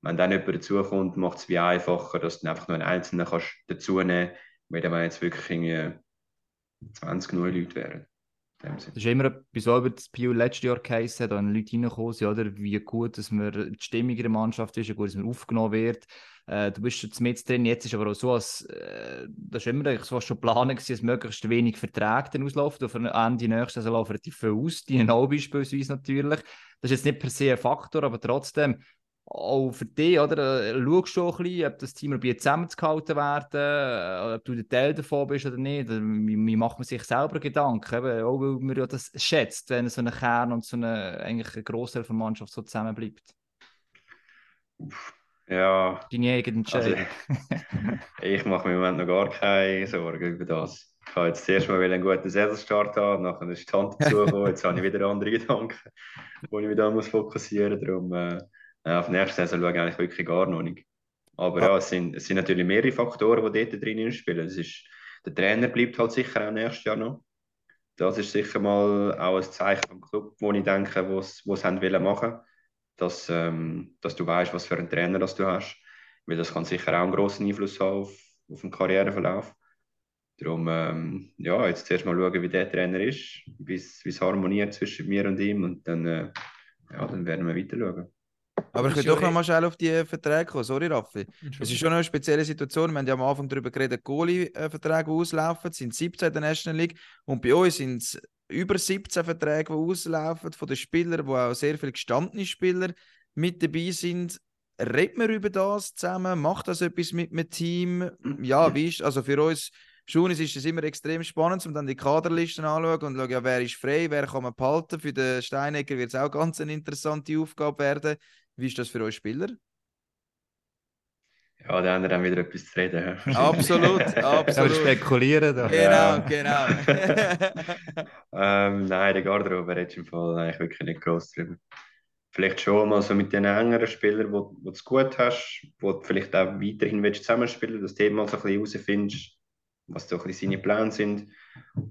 wenn dann jemand dazukommt, macht es wie einfacher, dass du einfach nur einen Einzelnen kannst dazu nehmen kannst, wenn jetzt wirklich irgendwie 20 neue Leute wären. Das ist immer etwas, was über das Pio letztes Jahr geheißen hat, wenn Leute reingekommen sind, oder? wie gut dass wir, die Stimmung in der Mannschaft ist, wie gut dass man aufgenommen wird. Äh, du bist jetzt mit drin, jetzt ist aber auch so, als, äh, das ist immer so schon geplant dass möglichst wenig Verträge dann auslaufen. Auf Ende nächsten Saison laufen relativ viel aus, die auch beispielsweise natürlich. Das ist jetzt nicht per se ein Faktor, aber trotzdem, auch für dich, oder? Äh, Schaust du auch ein bisschen, ob das Team probiert zusammengehalten werden, äh, ob du der Teil davon bist oder nicht. Wie, macht man sich selber Gedanken? Eben, auch weil man ja das schätzt, wenn so ein Kern und so eine, eigentlich ein Großteil der Mannschaft so zusammenbleibt. Ja, Deine eigene Also, Entscheidung. *laughs* ich mache mir im Moment noch gar keine Sorgen über das. Ich habe jetzt zuerst mal einen guten Saisonstart haben, nachher ist die Hand dazugekommen, *laughs* jetzt habe ich wieder andere Gedanken, wo ich mich da muss fokussieren muss. Darum, äh, ja, auf die nächste Saison schaue ich eigentlich wirklich gar noch nicht. Aber ja, es sind, es sind natürlich mehrere Faktoren, die dort drin spielen. Es ist, der Trainer bleibt halt sicher auch nächstes Jahr noch. Das ist sicher mal auch ein Zeichen vom Club, wo ich denke, sie es haben wollen machen, dass, ähm, dass du weißt, was für einen Trainer das du hast. Weil das kann sicher auch einen grossen Einfluss haben auf, auf den Karriereverlauf. Darum, ähm, ja, jetzt zuerst mal schauen, wie der Trainer ist, wie es harmoniert zwischen mir und ihm und dann, äh, ja, dann werden wir weiter schauen. Aber ich will doch noch eh- mal schnell auf die Verträge kommen. Sorry, Raffi. Es ist schon eine spezielle Situation. Wir haben ja am Anfang darüber geredet, Goalie-Verträge, die auslaufen. Es sind 17 in der National League. Und bei uns sind es über 17 Verträge, die auslaufen, von den Spielern, wo auch sehr viele gestandene Spieler mit dabei sind. Reden wir über das zusammen? Macht das etwas mit dem Team? Ja, wie ist Also für uns Schunis ist es immer extrem spannend, um dann die Kaderlisten anzuschauen und schauen, ja, wer ist frei, wer kann man behalten. Für den Steinecker wird es auch ganz eine interessante Aufgabe werden. Wie ist das für euch Spieler? Ja, die anderen haben wieder etwas zu reden. hä? Absolut, *laughs* Ja, wir absolut. spekulieren da. Genau, Ja. genau. *laughs* ähm, nein, der Garderobe redest im Fall eigentlich wirklich nicht groß drüber. Vielleicht schon mal so mit den engeren Spielern, wo, wo du es gut hast, wo du vielleicht auch weiterhin willst zusammenspielen dass du eben mal so ein bisschen herausfindest, was so ein bisschen seine Pläne sind.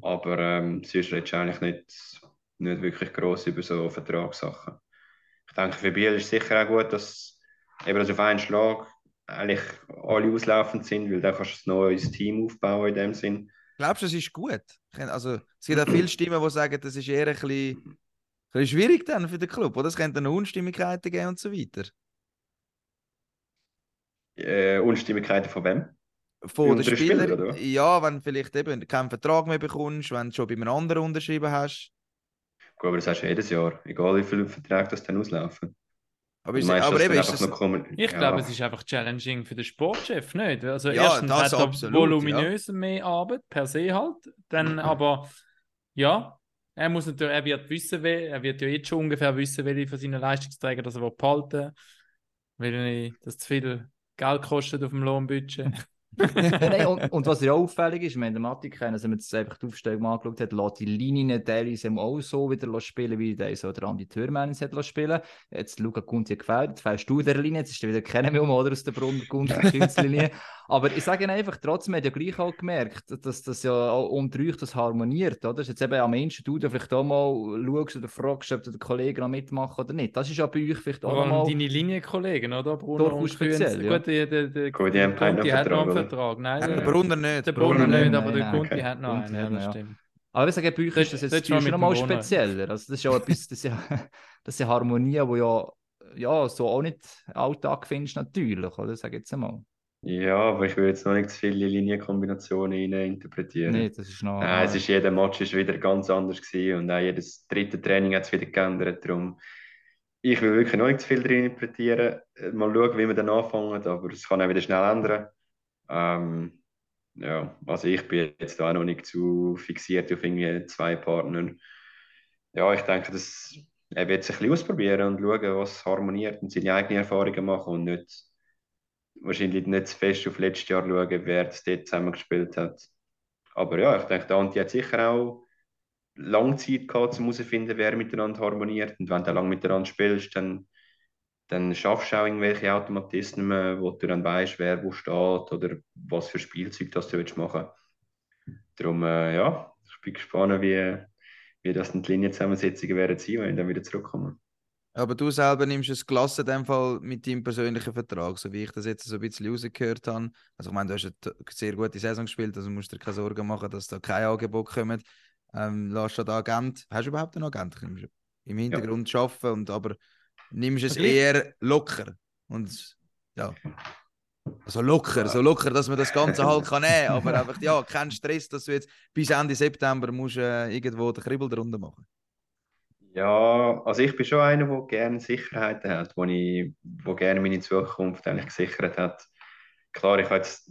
Aber ähm, sonst redest du eigentlich nicht, nicht wirklich gross über so Vertragssachen. Denke, für Biel ist sicher auch gut, dass eben dass auf einen Schlag eigentlich alle auslaufend sind, weil dann kannst du ein neues Team aufbauen in dem Sinn. Glaubst du, es ist gut? Also, es gibt auch viele Stimmen, die sagen, das ist eher ein bisschen, ein bisschen schwierig dann für den Club, oder? Es könnte noch Unstimmigkeiten geben und so weiter. Äh, Unstimmigkeiten von wem? Von den Spielern. Oder? ja, wenn du vielleicht eben keinen Vertrag mehr bekommst, wenn du schon bei einem anderen unterschrieben hast. Gut, aber das hast du jedes Jahr, egal wie viele Verträge das dann auslaufen. Aber, ist, Meinst aber eben ist das, noch kommen- Ich ja, glaube, es ist einfach challenging für den Sportchef, nicht? Also Ja, erstens das hat er absolut, voluminös mehr Arbeit, per se halt. Dann *clears throat* aber, ja, er muss natürlich, er wird wissen, er wird ja jetzt schon ungefähr wissen, welche von seinen Leistungsträgern das er will behalten will, weil das zu viel Geld kostet auf dem Lohnbudget. *laughs* Nein, und, und was ja auffällig ist, haben den Matti kennen, also wenn man jetzt einfach die Aufstellung angeschaut hat, lässt die Linien teilweise auch so wieder spielen, wie der so der Andi Thürmann es hat spielen. Jetzt Luca Kunti gefällt, fällst du der Linie, jetzt ist er wieder kennen wir oder aus der Brunner Kunti Linie. Aber ich sage Ihnen einfach, trotzdem hat ja gleich auch gemerkt, dass das ja auch unter euch das harmoniert, oder? Das ist jetzt eben am Ende, du da vielleicht auch mal schaust oder fragst, ob der Kollege noch mitmachen oder nicht. Das ist ja bei euch vielleicht auch allem mal... deine Linienkollegen, oder? Bruno Durchaus und speziell, ja. Gut, der, der, der, Gut, die haben keinen Conti hat noch einen Vertrag. Nein, der der, Brunner nicht. der Brunner Brunner nicht, aber der okay. hat noch einen, ja, das ja. stimmt. Aber ich sage, bei euch ist das jetzt schon Bruno. spezieller. Also das ist ja etwas, das ist ja, *laughs* das ist ja Harmonie, die ja, ja so auch nicht Alltag findest, natürlich, oder? Sag jetzt einmal. Ja, aber ich will jetzt noch nicht zu viele Linienkombinationen rein interpretieren. Nee, das ist noch. Nein, es ist, jeder Match ist wieder ganz anders gewesen und auch jedes dritte Training hat es wieder geändert. Darum, ich will wirklich noch nicht zu viel drin interpretieren. Äh, Mal schauen, wie wir dann anfangen, aber es kann auch wieder schnell ändern. Ähm, ja, also ich bin jetzt auch noch nicht zu fixiert auf irgendwie zwei Partner. Ja, ich denke, dass er wird sich ein bisschen ausprobieren und schauen, was harmoniert und seine eigenen Erfahrungen machen und nicht wahrscheinlich nicht zu fest auf letztes Jahr schauen, wer das dort zusammengespielt hat. Aber ja, ich denke, der Anti hat sicher auch lange Zeit gehabt, um herauszufinden, wer miteinander harmoniert. Und wenn du lange miteinander spielst, dann, dann schaffst du auch irgendwelche Automatismen, wo du dann weißt, wer wo steht oder was für Spielzeug das du willst machen Darum, äh, ja, ich bin gespannt, wie, wie das die Linienzusammensetzungen werden sein, wenn ich dann wieder zurückkomme. Aber du selber nimmst es gelassen in dem Fall mit deinem persönlichen Vertrag, so wie ich das jetzt so ein bisschen rausgehört habe. Also ich meine, du hast eine sehr gute Saison gespielt, also musst dir keine Sorgen machen, dass da kein Angebot kommt. Ähm, lass den Agent, hast du überhaupt einen Agent? Du Im Hintergrund arbeiten, und, aber nimmst es eher locker. Und ja, also locker, so locker, dass man das Ganze halt kann nehmen, aber *laughs* einfach, ja, kein Stress, dass du jetzt bis Ende September musst, äh, irgendwo den Kribbel drunter machen. Ja, also ich bin schon einer, der gerne Sicherheiten hat, wo, ich, wo gerne meine Zukunft eigentlich gesichert hat. Klar, ich, jetzt,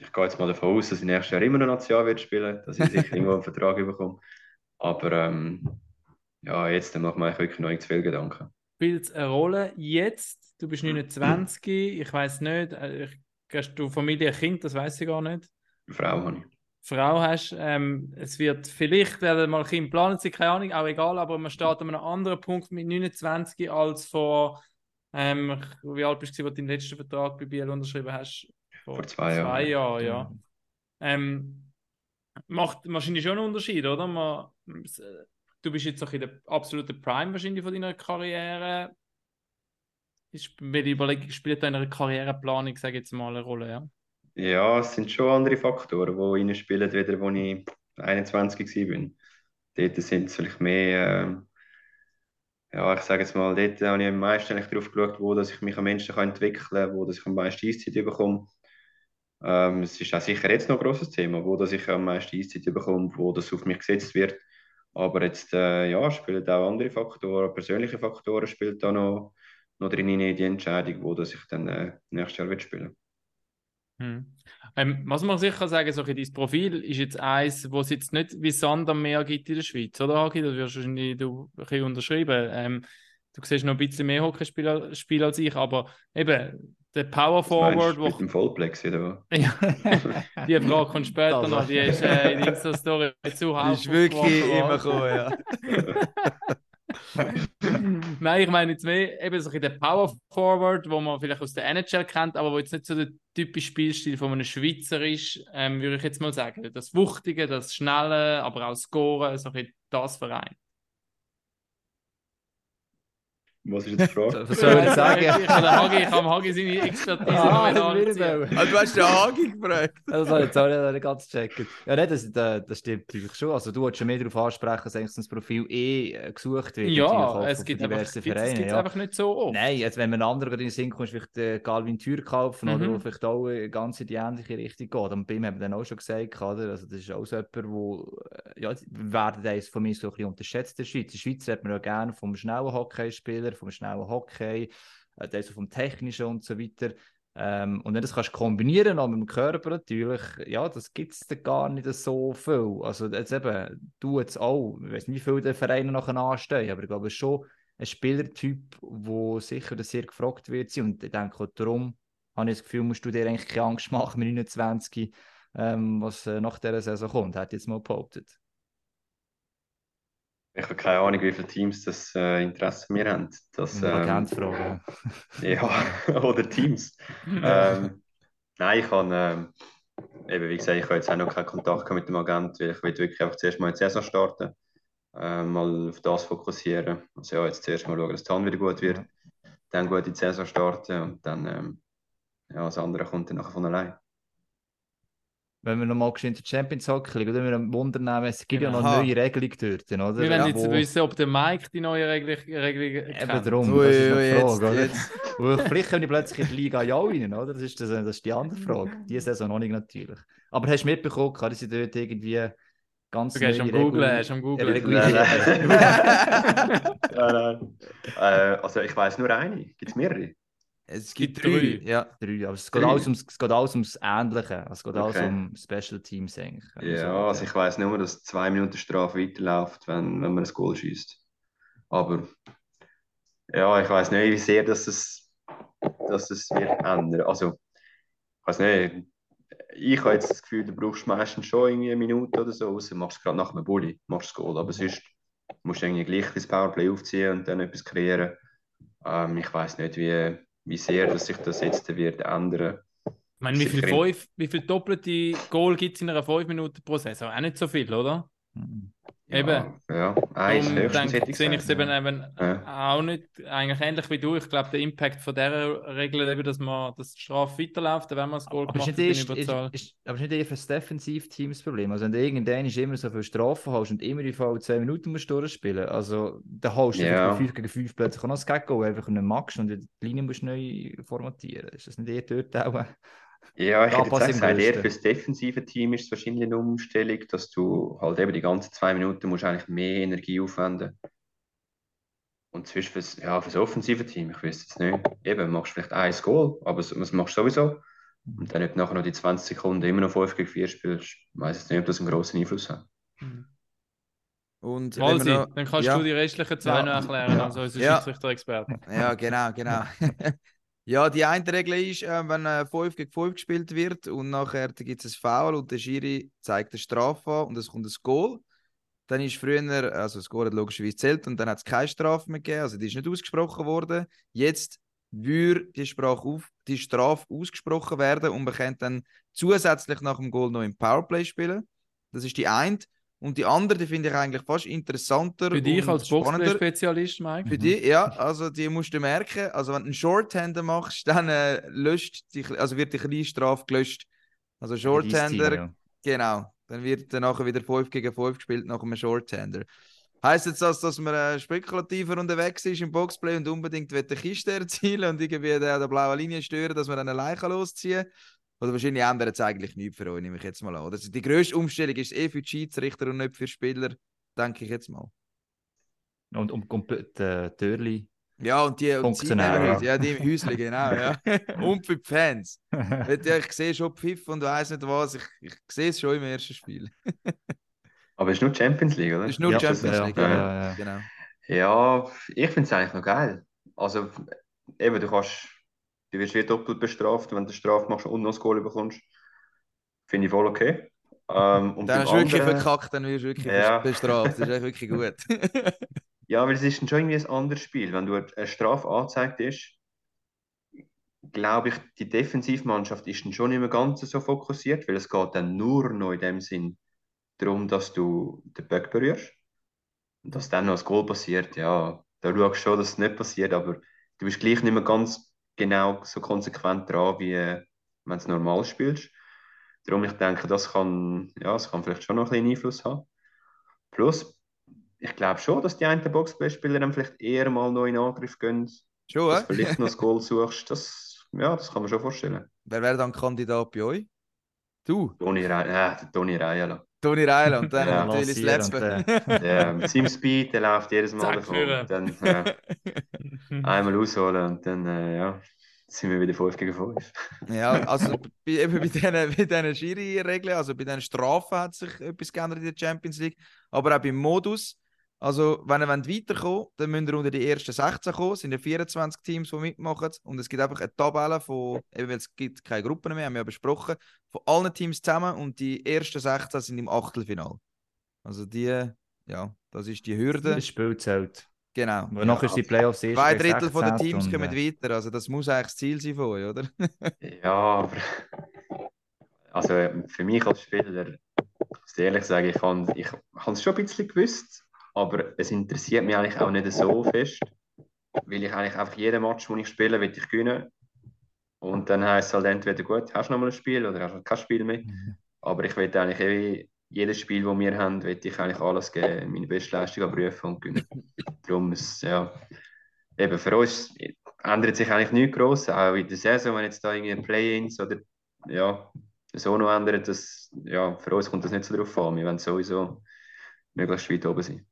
ich gehe jetzt mal davon aus, dass ich nächstes Jahr immer noch National wird spielen, dass ich sicher *laughs* irgendwo einen Vertrag bekomme. Aber ähm, ja, jetzt mache ich mir wirklich noch nicht zu viel Gedanken. Spielt es eine Rolle jetzt? Du bist *clears throat* 29, ich weiß nicht, äh, ich- hast du Familie, Kind, das weiß ich gar nicht. Eine Frau habe ich. Frau hast, ähm, es wird vielleicht werden mal Kind planen, sie keine Ahnung, auch egal, aber man steht an einem anderen Punkt mit 29 als vor, ähm, wie alt bist du, als du deinen letzten Vertrag bei Biel unterschrieben hast? Vor zwei Jahren. Zwei Jahren, ja. Ähm, macht wahrscheinlich schon einen Unterschied, oder? Man, du bist jetzt auch in der absoluten Prime wahrscheinlich von deiner Karriere. Ist, welche Überlegung spielt einer Karriereplanung, sage ich jetzt mal, eine Rolle, ja? Ja, es sind schon andere Faktoren, die reinspielen, wieder als ich 21 war. Dort sind es vielleicht mehr, äh, ja, ich sage jetzt mal, dort habe ich am meisten darauf geschaut, wo dass ich mich am kann entwickeln kann, wo dass ich am meisten Eiszeit bekomme. Ähm, es ist auch sicher jetzt noch ein grosses Thema, wo dass ich am meisten Eiszeit bekomme, wo das auf mich gesetzt wird. Aber jetzt äh, ja, spielen auch andere Faktoren, persönliche Faktoren spielen da noch, noch drin in die Entscheidung, wo dass ich dann äh, nächstes Jahr spielen hm. Ähm, was man sicher sagen so dein Profil ist jetzt eins, wo es jetzt nicht wie Sand am Meer gibt in der Schweiz, oder Hagi? Das wirst du wahrscheinlich du ein bisschen unterschreiben. Ähm, du siehst noch ein bisschen mehr Hockeyspiel als ich, aber eben der Power Forward. Wo... Mit dem Vollplex, oder? *laughs* ja, die Frage kommt später das noch, die ist äh, in der Story *laughs* zu Die ist wirklich immer gekommen, ja. *laughs* *laughs* Nein, ich meine jetzt mehr eben so der Power Forward, wo man vielleicht aus der NHL kennt, aber wo jetzt nicht so der typische Spielstil von einem Schweizer ist, ähm, würde ich jetzt mal sagen. Das Wuchtige, das Schnelle, aber auch Scoren, so ein das Verein. Was ist jetzt die Frage? Was soll ich sagen? Ich, Hagi, habe Hagi seine Expertise Ah, noch Also, du hast den Hagi gefragt. Das habe ich jetzt auch nicht ganz checken. Ja, nee, das, das, stimmt natürlich schon. Also, du wolltest schon mehr darauf ansprechen, dass eigentlich das Profil eh äh, gesucht wird. Ja, es gibt einfach, diversen gibt's- es gibt's Ja. einfach nicht so oft. Nein, jetzt, wenn man einen anderen in den Sinn kommt, vielleicht äh, Galvin Tür kaufen oder Mhm. wo vielleicht auch äh, ganz in die ähnliche Richtung geht. Und bei ihm haben wir dann auch schon gesagt, oder? Also, das ist auch so jemand, wo, ja, werden das von mir so ein bisschen unterschätzt in der Schweiz. In der Schweiz redet man ja gerne vom schnellen Hockeyspieler, vom schnellen Hockey, äh, der so vom technischen und so weiter. Ähm, und wenn das kannst kombinieren auch mit dem Körper natürlich, ja, das gibt es gar nicht so viel. Also jetzt eben, du jetzt auch, ich weiß nicht, wie viele der Vereine nachher anstehen, aber ich glaube, ist schon ein Spielertyp, wo sicher sehr gefragt wird. Und ich denke, auch darum habe ich das Gefühl, musst du dir eigentlich keine Angst machen mit 29, ähm, was äh, nach dieser Saison kommt, hat jetzt mal behauptet. Ich habe keine Ahnung, wie viele Teams das äh, Interesse mir haben. Das, Eine ähm, Agentfrage. *laughs* ja, oder Teams. *laughs* ähm, nein, ich habe, ähm, eben, wie gesagt, ich habe jetzt auch noch keinen Kontakt mit dem Agent, weil ich will wirklich einfach zuerst mal in die Saison starten, äh, mal auf das fokussieren. Also ja, jetzt zuerst mal schauen, dass die Hand wieder gut wird, dann gut in die Saison starten und dann, ähm, ja, das andere kommt dann nachher von allein. Wenn wir nochmal geschwind die Champions Hockey League, oder wir ein Wunder nehmen, es gibt ja noch eine neue Regelung dort, oder? Wir wollen jetzt Wo- wissen, ob der Mike die neue Regelung, Regelung Eben kennt. darum, Ui, das ist noch ui, die jetzt, Frage, oder? jetzt. *laughs* Vielleicht können die plötzlich in die Liga ja rein, oder? Das ist, das, das ist die andere Frage. Die Saison noch nicht natürlich. Aber hast du mitbekommen, kann sie dort irgendwie ganz Du gehst am neue Googlen, Regul- hast am Googlen. Regulierung- *laughs* *laughs* Nein, nein. äh, also ich weiß nur eine, gibt es mehrere? Es gibt Gibt drei. drei. Ja. Drei, aber es geht, Drei. alles ums, es geht alles ums Ähnliche. Es geht alles Okay. um Special Teams eigentlich. Ja, also ich weiß nur, dass zwei Minuten Strafe weiterläuft, wenn, wenn man ein Goal schießt. Aber ja, ich weiß nicht, wie sehr dass es, dass es wird ändern. Also, ich weiß nicht. Ich habe jetzt das Gefühl, du brauchst meistens schon irgendwie eine Minute oder so, außer machst du gerade nach einem Bulli, machst das Goal. Aber sonst musst du irgendwie gleich das Powerplay aufziehen und dann etwas kreieren. Ähm, ich weiß nicht, wie, wie sehr dass sich das jetzt wird ändern. Ich meine, wie viel, Sicher. fünf, wie viel doppelte Goal gibt es in einer 5 Minuten pro Saison? Auch nicht so viel, oder? Mhm. Eben. Ja, ja. eins Darum höchstens ich, sehe ich es eben, eben Ja. auch nicht, eigentlich ähnlich wie du. Ich glaube, der Impact von dieser Regel, eben, dass, man, dass die Strafe weiterläuft, wenn man das Goal Aber ist gemacht nicht hat ist, Überzahl. ist, aber ist nicht eher für das Defensivteam das Problem? Also wenn du irgendwann immer so viel Strafen hast und immer die Fall 10 Minuten musst durchspielen, also dann holst du Ja. einfach 5 gegen 5 plötzlich auch noch das Geggo, einfach nicht magst und die Linie musst du neu formatieren. Ist das nicht eher dort auch? Ja, ich hätte jetzt gesagt, eher für das defensive Team ist es wahrscheinlich eine Umstellung, dass du halt eben die ganzen zwei Minuten musst eigentlich mehr Energie aufwenden. Und zwischen fürs, ja, fürs offensive Team, ich wüsste es nicht. Eben, machst vielleicht ein Goal, aber das machst du sowieso. Und dann, ob du nachher noch die 20 Sekunden immer noch 5 gegen 4 spielst, weiß ich nicht, ob das einen grossen Einfluss hat. Und wenn Walsi, wir noch- dann kannst ja. du die restlichen zwei Ja. noch erklären, Ja. also unser Ja. Schiedsrichter-Experte. Ja, genau, genau. *laughs* ja, die eine Regel ist, äh, wenn äh, 5 gegen 5 gespielt wird und nachher gibt es ein Foul und der Schiri zeigt eine Strafe an und es kommt ein Goal, dann ist früher, also das Goal hat logischerweise zählt und dann hat es keine Strafe mehr gegeben, also die ist nicht ausgesprochen worden. Jetzt würde die, auf, die Strafe ausgesprochen werden und man kann dann zusätzlich nach dem Goal noch im Powerplay spielen. Das ist die eine. Und die andere, die finde ich eigentlich fast interessanter. Für dich als. Boxplay-Spezialist, Mike? Für dich, ja, also die musst du merken. Also wenn du einen Shorthander machst, dann äh, löscht die, also wird die kleine Strafe gelöscht Also Shorthander, ja. genau. Dann wird dann nachher wieder 5 gegen 5 gespielt nach einem Shorthander. Heißt jetzt das, dass man äh, spekulativer unterwegs ist im Boxplay und unbedingt eine Kiste erzielen und irgendwie der, der blaue Linie stören, dass man dann alleine losziehen kann? Oder wahrscheinlich ändert es eigentlich nichts für euch, nehme ich jetzt mal an. Oder? Also die grösste Umstellung ist eh für die Schiedsrichter und nicht für Spieler, denke ich jetzt mal. Und um die Türli. Ja, und die, und die Funktionär, nehmen- ja. die im Häusli, genau, ja. *laughs* und für die Fans. *laughs* Ich sehe schon Pfiff und weiss nicht was, ich, ich sehe es schon im ersten Spiel. *laughs* Aber es ist nur Champions League, oder? Das ist nur Ja, Champions League. ja, Ja, ja, ja. Genau. Ja, ich finde es eigentlich noch geil. Also, eben, du kannst, du wirst wie doppelt bestraft, wenn du Strafe machst und noch das Goal bekommst. Finde ich voll okay. Ähm, und Dann hast du wirklich anderen- verkackt, dann wirst du wirklich Ja. bestraft. Das ist echt wirklich gut. *laughs* Ja, aber es ist schon irgendwie ein anderes Spiel. Wenn du eine Strafe angezeigt ist, glaube ich, die Defensivmannschaft ist dann schon nicht mehr ganz so fokussiert, weil es geht dann nur noch in dem Sinn darum, dass du den Böck berührst. Und dass dann noch das Goal passiert, ja, da schaust du schon, dass es nicht passiert, aber du bist gleich nicht mehr ganz genau so konsequent dran, wie äh, wenn du normal spielst. Darum, ich denke, das kann, ja, das kann vielleicht schon noch ein bisschen Einfluss haben. Plus, ich glaube schon, dass die einen Boxplay-Spieler dann vielleicht eher mal noch in Angriff gehen, Schon, dass äh? vielleicht noch *laughs* das Goal suchst. Das, ja, das kann man schon vorstellen. Wer wäre dann Kandidat bei euch? Du, Toni, Re Toni Reiler und dann Ja, natürlich das Letzte. und, Der mit seinem Speed, der läuft jedes Mal Zack, davon. Dann äh, einmal ausholen und dann äh, ja, sind wir wieder 5 gegen 5. Ja, also *laughs* bei, eben bei diesen, bei diesen Schiri-Regeln, also bei diesen Strafen hat sich etwas geändert in der Champions League, aber auch beim Modus. Also, wenn ihr wollt weiterkommen dann müsst ihr unter die ersten 16 kommen. Es sind ja 24 Teams, die mitmachen. Und es gibt einfach eine Tabelle von, eben weil es gibt keine Gruppen mehr, haben wir ja besprochen, von allen Teams zusammen und die ersten 16 sind im Achtelfinal. Also die, ja, das ist die Hürde. Das Spiel zählt. Genau. Aber nachher ist die Playoffs erst Zwei Drittel von den 16 Teams und, kommen weiter. Also das muss eigentlich das Ziel sein von euch, oder? *laughs* Ja, aber also für mich als Spieler, ich muss ehrlich sagen, ich ich habe es schon ein bisschen gewusst, aber es interessiert mich eigentlich auch nicht so fest, weil ich eigentlich einfach jeden Match, den ich spiele, will ich gewinnen. Und dann heisst es halt entweder gut, hast du noch mal ein Spiel oder hast du kein Spiel mehr. Mhm. Aber ich will eigentlich eh, jedes Spiel, das wir haben, will ich eigentlich alles geben, meine Bestleistung abrufen und gewinnen. Darum ist ja, eben für uns ändert sich eigentlich nichts groß, auch in der Saison, wenn jetzt da irgendwie Play-ins oder ja, so noch ändert, das, ja, für uns kommt das nicht so drauf an. Wir wollen sowieso möglichst weit oben sein.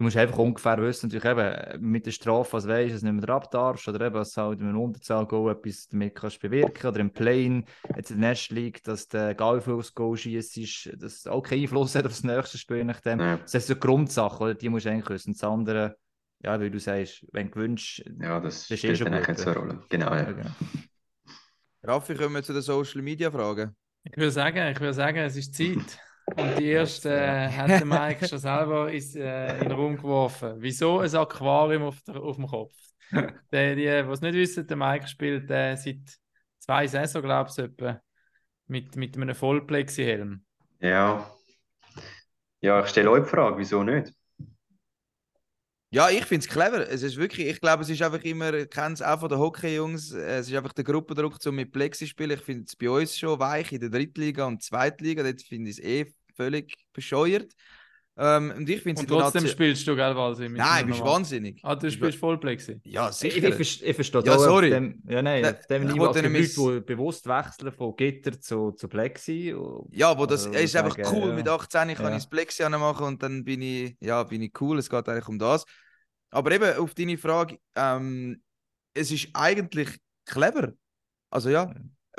Du musst einfach ungefähr wissen, natürlich eben mit der Strafe, was weißt, dass du nicht mehr drauf darfst, oder eben, dass du halt in einem Unterzahl etwas damit kannst bewirken oder im Plane, jetzt in der National League, dass viel aufs Goal schießt, dass es auch keinen Einfluss hat auf das nächste Spiel, nach dem. Ja, Das ist so eine Grundsache, oder? die musst du eigentlich wissen. Das andere, ja, wie du sagst, wenn du wünschst, ja das Das ist eh spielt schon dann gut, eigentlich nicht so eine Rolle. Genau, ja, ja. genau. Raffi, kommen wir zu den Social Media Fragen. Ich würde sagen, ich würde sagen, es ist Zeit. *laughs* Und die erste äh, hat der Mike schon selber ins, äh, in den Raum geworfen. Wieso ein Aquarium auf, der, auf dem Kopf? *laughs* Die, die es nicht wissen, der Mike spielt äh, seit zwei Saison, glaube ich, etwa, mit, mit einem Vollplexi-Helm. Ja. Ja, ich stelle euch die Frage, wieso nicht? Ja, ich finde es clever. Es ist wirklich, ich glaube, es ist einfach immer, ich kenne es auch von den Hockey-Jungs, äh, es ist einfach der Gruppendruck, um mit Plexi zu spielen. Ich finde es bei uns schon weich in der Drittliga und Zweitliga. Dort finde ich es eh völlig bescheuert. Ähm, und ich finde trotzdem Nazi- spielst du, gell, Walsi? Nein, einem bist wahnsinnig. Ah, du spielst Vollplexi. Ja, Ich, sicher. ich, verste- ich verstehe Ja, auch sorry. Auf dem, ja, nein, auf dem ich Niveau, gibt nämlich- Leute, die bewusst wechseln von Gitter zu, zu Plexi. Ja, aber das Also, ist einfach sagen, cool. ja. Mit 18 kann Ja. ich das Plexi machen und dann bin ich, ja, bin ich cool. Es geht eigentlich um das. Aber eben auf deine Frage, ähm, es ist eigentlich clever. Also ja.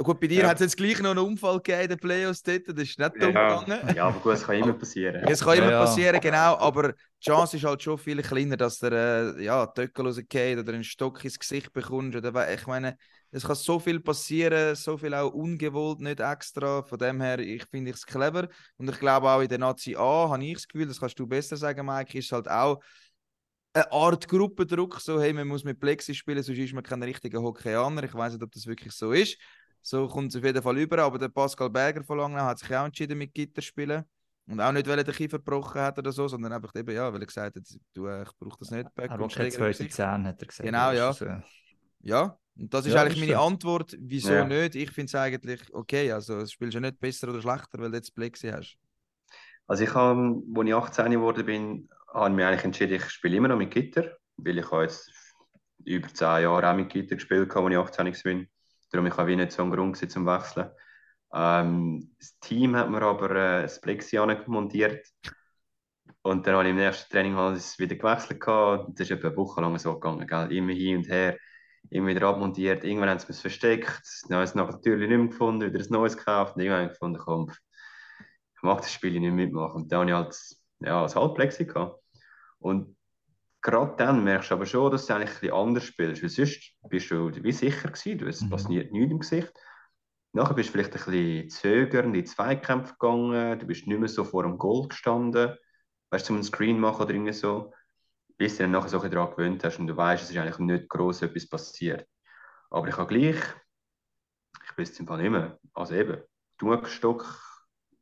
Gut, bei dir Ja. hat es jetzt gleich noch einen Unfall gegeben in den Playoffs dort. Das ist nicht dumm Ja, gegangen. ja, aber gut, es kann immer passieren. *laughs* Es kann Ja, immer ja. passieren, genau, aber die Chance ist halt schon viel kleiner, dass der äh, ja, Töckel rausgeht oder einen Stock ins Gesicht bekommst. Oder, ich meine, es kann so viel passieren, so viel auch ungewollt, nicht extra. Von dem her, ich finde es clever. Und ich glaube auch in der Nazi A habe ich das Gefühl, das kannst du besser sagen, Mike, ist halt auch eine Art Gruppendruck, so hey, man muss mit Plexi spielen, sonst ist man kein richtiger Hockeyaner. Ich weiß nicht, ob das wirklich so ist. So kommt es auf jeden Fall über, aber der Pascal Berger von Langnau hat sich auch entschieden mit Gitter zu spielen. Und auch nicht, weil er den Kiefer gebrochen hat oder so, sondern einfach eben, ja, weil er gesagt hat, du, äh, ich brauche das nicht. Back Er hat keine Schläger im zweite Gesicht. Zähne, hat er gesagt. Genau, ja. äh, Ja, Und das ist Ja, eigentlich meine so. Antwort, wieso Ja. nicht. Ich finde es eigentlich okay. Also, es spielst ja nicht besser oder schlechter, weil du jetzt Plexi hast. Also ich habe, als ich 18 geworden bin, habe ich mich eigentlich entschieden, ich spiele immer noch mit Gitter, weil ich habe jetzt über 10 Jahre auch mit Gitter gespielt, habe, als ich 18 war. Darum ich habe nicht so einen Grund zum Wechseln. Ähm, das Team hat mir aber äh, das Plexi montiert und dann habe ich im nächsten Training habe ich es wieder gewechselt gehabt. Das ist etwa eine Woche lang so gegangen, gell? immer hin und her, immer wieder abmontiert. Irgendwann haben sie es versteckt, dann haben sie es natürlich nicht mehr gefunden, wieder ein neues gekauft und irgendwann habe ich gefunden, ich mag das Spiel nicht mitmachen. Und dann habe ich halt ja, das Halbplexi gehabt. Und gerade dann merkst du aber schon, dass du eigentlich ein bisschen anders spielst, weil sonst bist du wie sicher gewesen, du, es Mhm. passiert nichts im Gesicht. Nachher bist du vielleicht ein bisschen zögernd in Zweikämpfe gegangen, du bist nicht mehr so vor dem Goal gestanden, weißt du, zum einen Screen machen oder irgendwie so, bis du dann nachher so ein bisschen daran gewöhnt hast und du weißt, es ist eigentlich nicht groß etwas passiert. Aber ich habe gleich, ich weiß es im Fall nicht mehr, also eben, Stock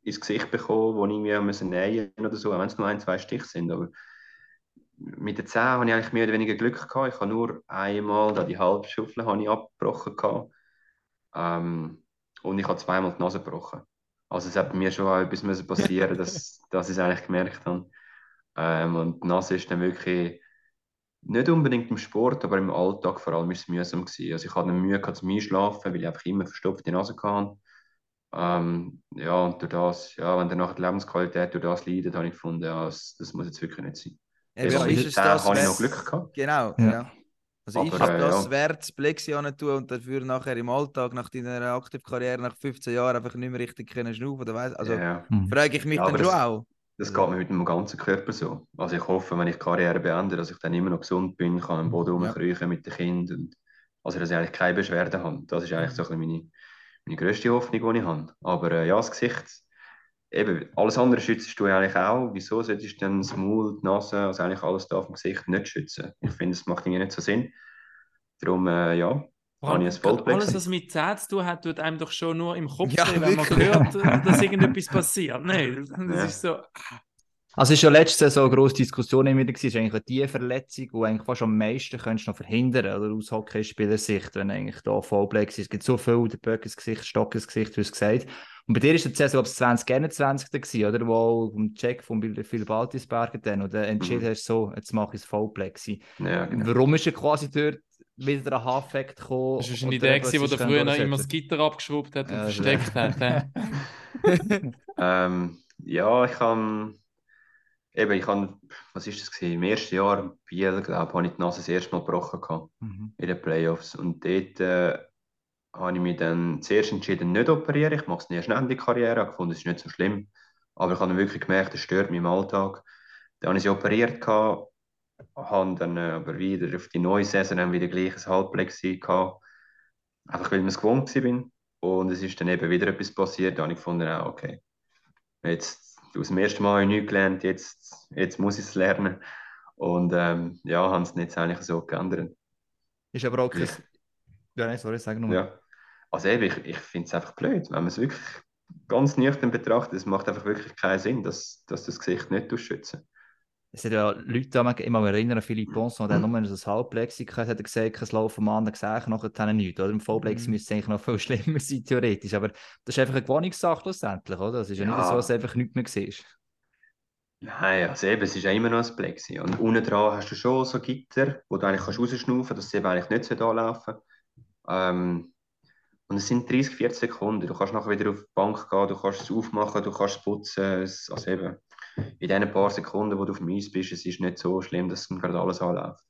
ins Gesicht bekommen, wo ich müssen nähen oder so, auch wenn es nur ein, zwei Stiche sind, aber mit den Zähnen habe ich eigentlich mehr oder weniger Glück gehabt. Ich habe nur einmal da die Halbschaufel habe ich abgebrochen gehabt. Ähm, und ich habe zweimal die Nase gebrochen. Also es hat bei mir schon auch etwas müssen passieren, dass, *laughs* dass ich es eigentlich gemerkt habe. Ähm, und die Nase ist dann wirklich nicht unbedingt im Sport, aber im Alltag vor allem ist es mühsam gewesen. Also ich hatte Mühe gehabt zum Einschlafen, weil ich einfach immer verstopfte Nase hatte. Ähm, ja, und durch das, ja, wenn dann nachher die Lebensqualität durch das leidet, habe ich gefunden, ja, das, das muss jetzt wirklich nicht sein. Eben, Ja, ist mit es das habe ich noch Glück gehabt. Genau, Ja. ja. Also ist Aber, es äh, das ja. wert, das Plexi tun und dafür nachher im Alltag, nach deiner Aktivkarriere, nach 15 Jahren einfach nicht mehr richtig können schnaufen oder weiss? Also ja. Mhm. frage ich mich Ja, dann schon das- auch. Das geht mir mit dem ganzen Körper so. Also ich hoffe, wenn ich die Karriere beende, dass ich dann immer noch gesund bin, kann am Boden Ja. rumkriechen mit den Kindern. Und, also dass ich eigentlich keine Beschwerden habe. Das ist eigentlich so ein bisschen meine, meine grösste Hoffnung, die ich habe. Aber äh, ja, das Gesicht, eben, alles andere schützt du eigentlich auch. Wieso solltest du dann das Maul, die Nase, also eigentlich alles da vom Gesicht nicht schützen? Ich finde, es macht irgendwie nicht so Sinn. Darum, äh, ja, habe ich ein Vollplexi. Alles, was mit Zähnen zu tun hat, tut einem doch schon nur im Kopf Ja, weh, wenn man wirklich. hört, dass irgendetwas passiert. Nein, das Ja. ist so. Also es ist ja letzte Saison eine grosse Diskussion immer wieder gewesen, ist eigentlich die Verletzung, die eigentlich fast am meisten könntest du noch verhindern, oder aus Hockeyspielersicht, wenn eigentlich da Vollplex ist. Es gibt so viel, der Böck ins Gesicht, Stock ins Gesicht, du hast gesagt. Und bei dir ist die Saison, glaube ich, 2021 da gewesen, oder? Wo im Check von Phil Baltisberger dann, oder entschieden Mhm. hast, so, jetzt mache ich das Vollplexi. Ja, genau. Warum ist er quasi dort wieder der Haareffekt gekommen? Das der, eben, was gewesen, ist der früher noch immer das Gitter abgeschraubt hat und Ja, versteckt hat. hä? *laughs* Ähm, ja, ich habe eben, ich habe, was ist das gewesen? Im ersten Jahr Biel, glaube ich, habe ich die Nase das erste Mal gebrochen gehabt, Mhm. in den Playoffs. Und dort äh, habe ich mich dann zuerst entschieden, nicht zu operieren. Ich mache es erst nach der Karriere, habe gefunden, es ist nicht so schlimm. Aber ich habe wirklich gemerkt, es stört mich im Alltag. Dann habe ich sie operiert gehabt, habe dann äh, aber wieder auf die neue Saison dann wieder gleich ein Halbplexi gehabt. Einfach weil ich es gewohnt war. Und es ist dann eben wieder etwas passiert, da habe ich gefunden, ah, okay, jetzt aus dem ersten Mal habe ich nichts gelernt, jetzt, jetzt muss ich es lernen. Und ähm, ja, haben es jetzt eigentlich so geändert. Ist aber auch kein... Ich- Ja, nein, sorry, sag nochmal. Ja. Also eben, ich, ich finde es einfach blöd, wenn man es wirklich ganz nüchtern betrachtet, es macht einfach wirklich keinen Sinn, dass, dass das Gesicht nicht schützen. *laughs* Es sind ja Leute, die mich immer erinnern an Philippe Bonson, der nur ein Halbplexi gehabt hat, er gesagt, es laufen am anderen Gesicht nachher nichts. Oder? Im Vollplexi Mhm. müsste es eigentlich noch viel schlimmer sein, theoretisch. Aber das ist einfach eine Gewohnungssache schlussendlich, oder? Es ist ja, nicht Ja. so, dass es einfach nichts mehr siehst. Nein, also eben, es ist ja immer noch ein Plexi. Und unten dran hast du schon so Gitter, wo du eigentlich kannst rausschnaufen kannst, dass es eben eigentlich nicht anlaufen ähm, Und es sind 30, 40 Sekunden. Du kannst nachher wieder auf die Bank gehen, du kannst es aufmachen, du kannst es putzen. Also eben, in diesen paar Sekunden, wo du auf dem Eis bist, es ist nicht so schlimm, dass gerade alles anläuft.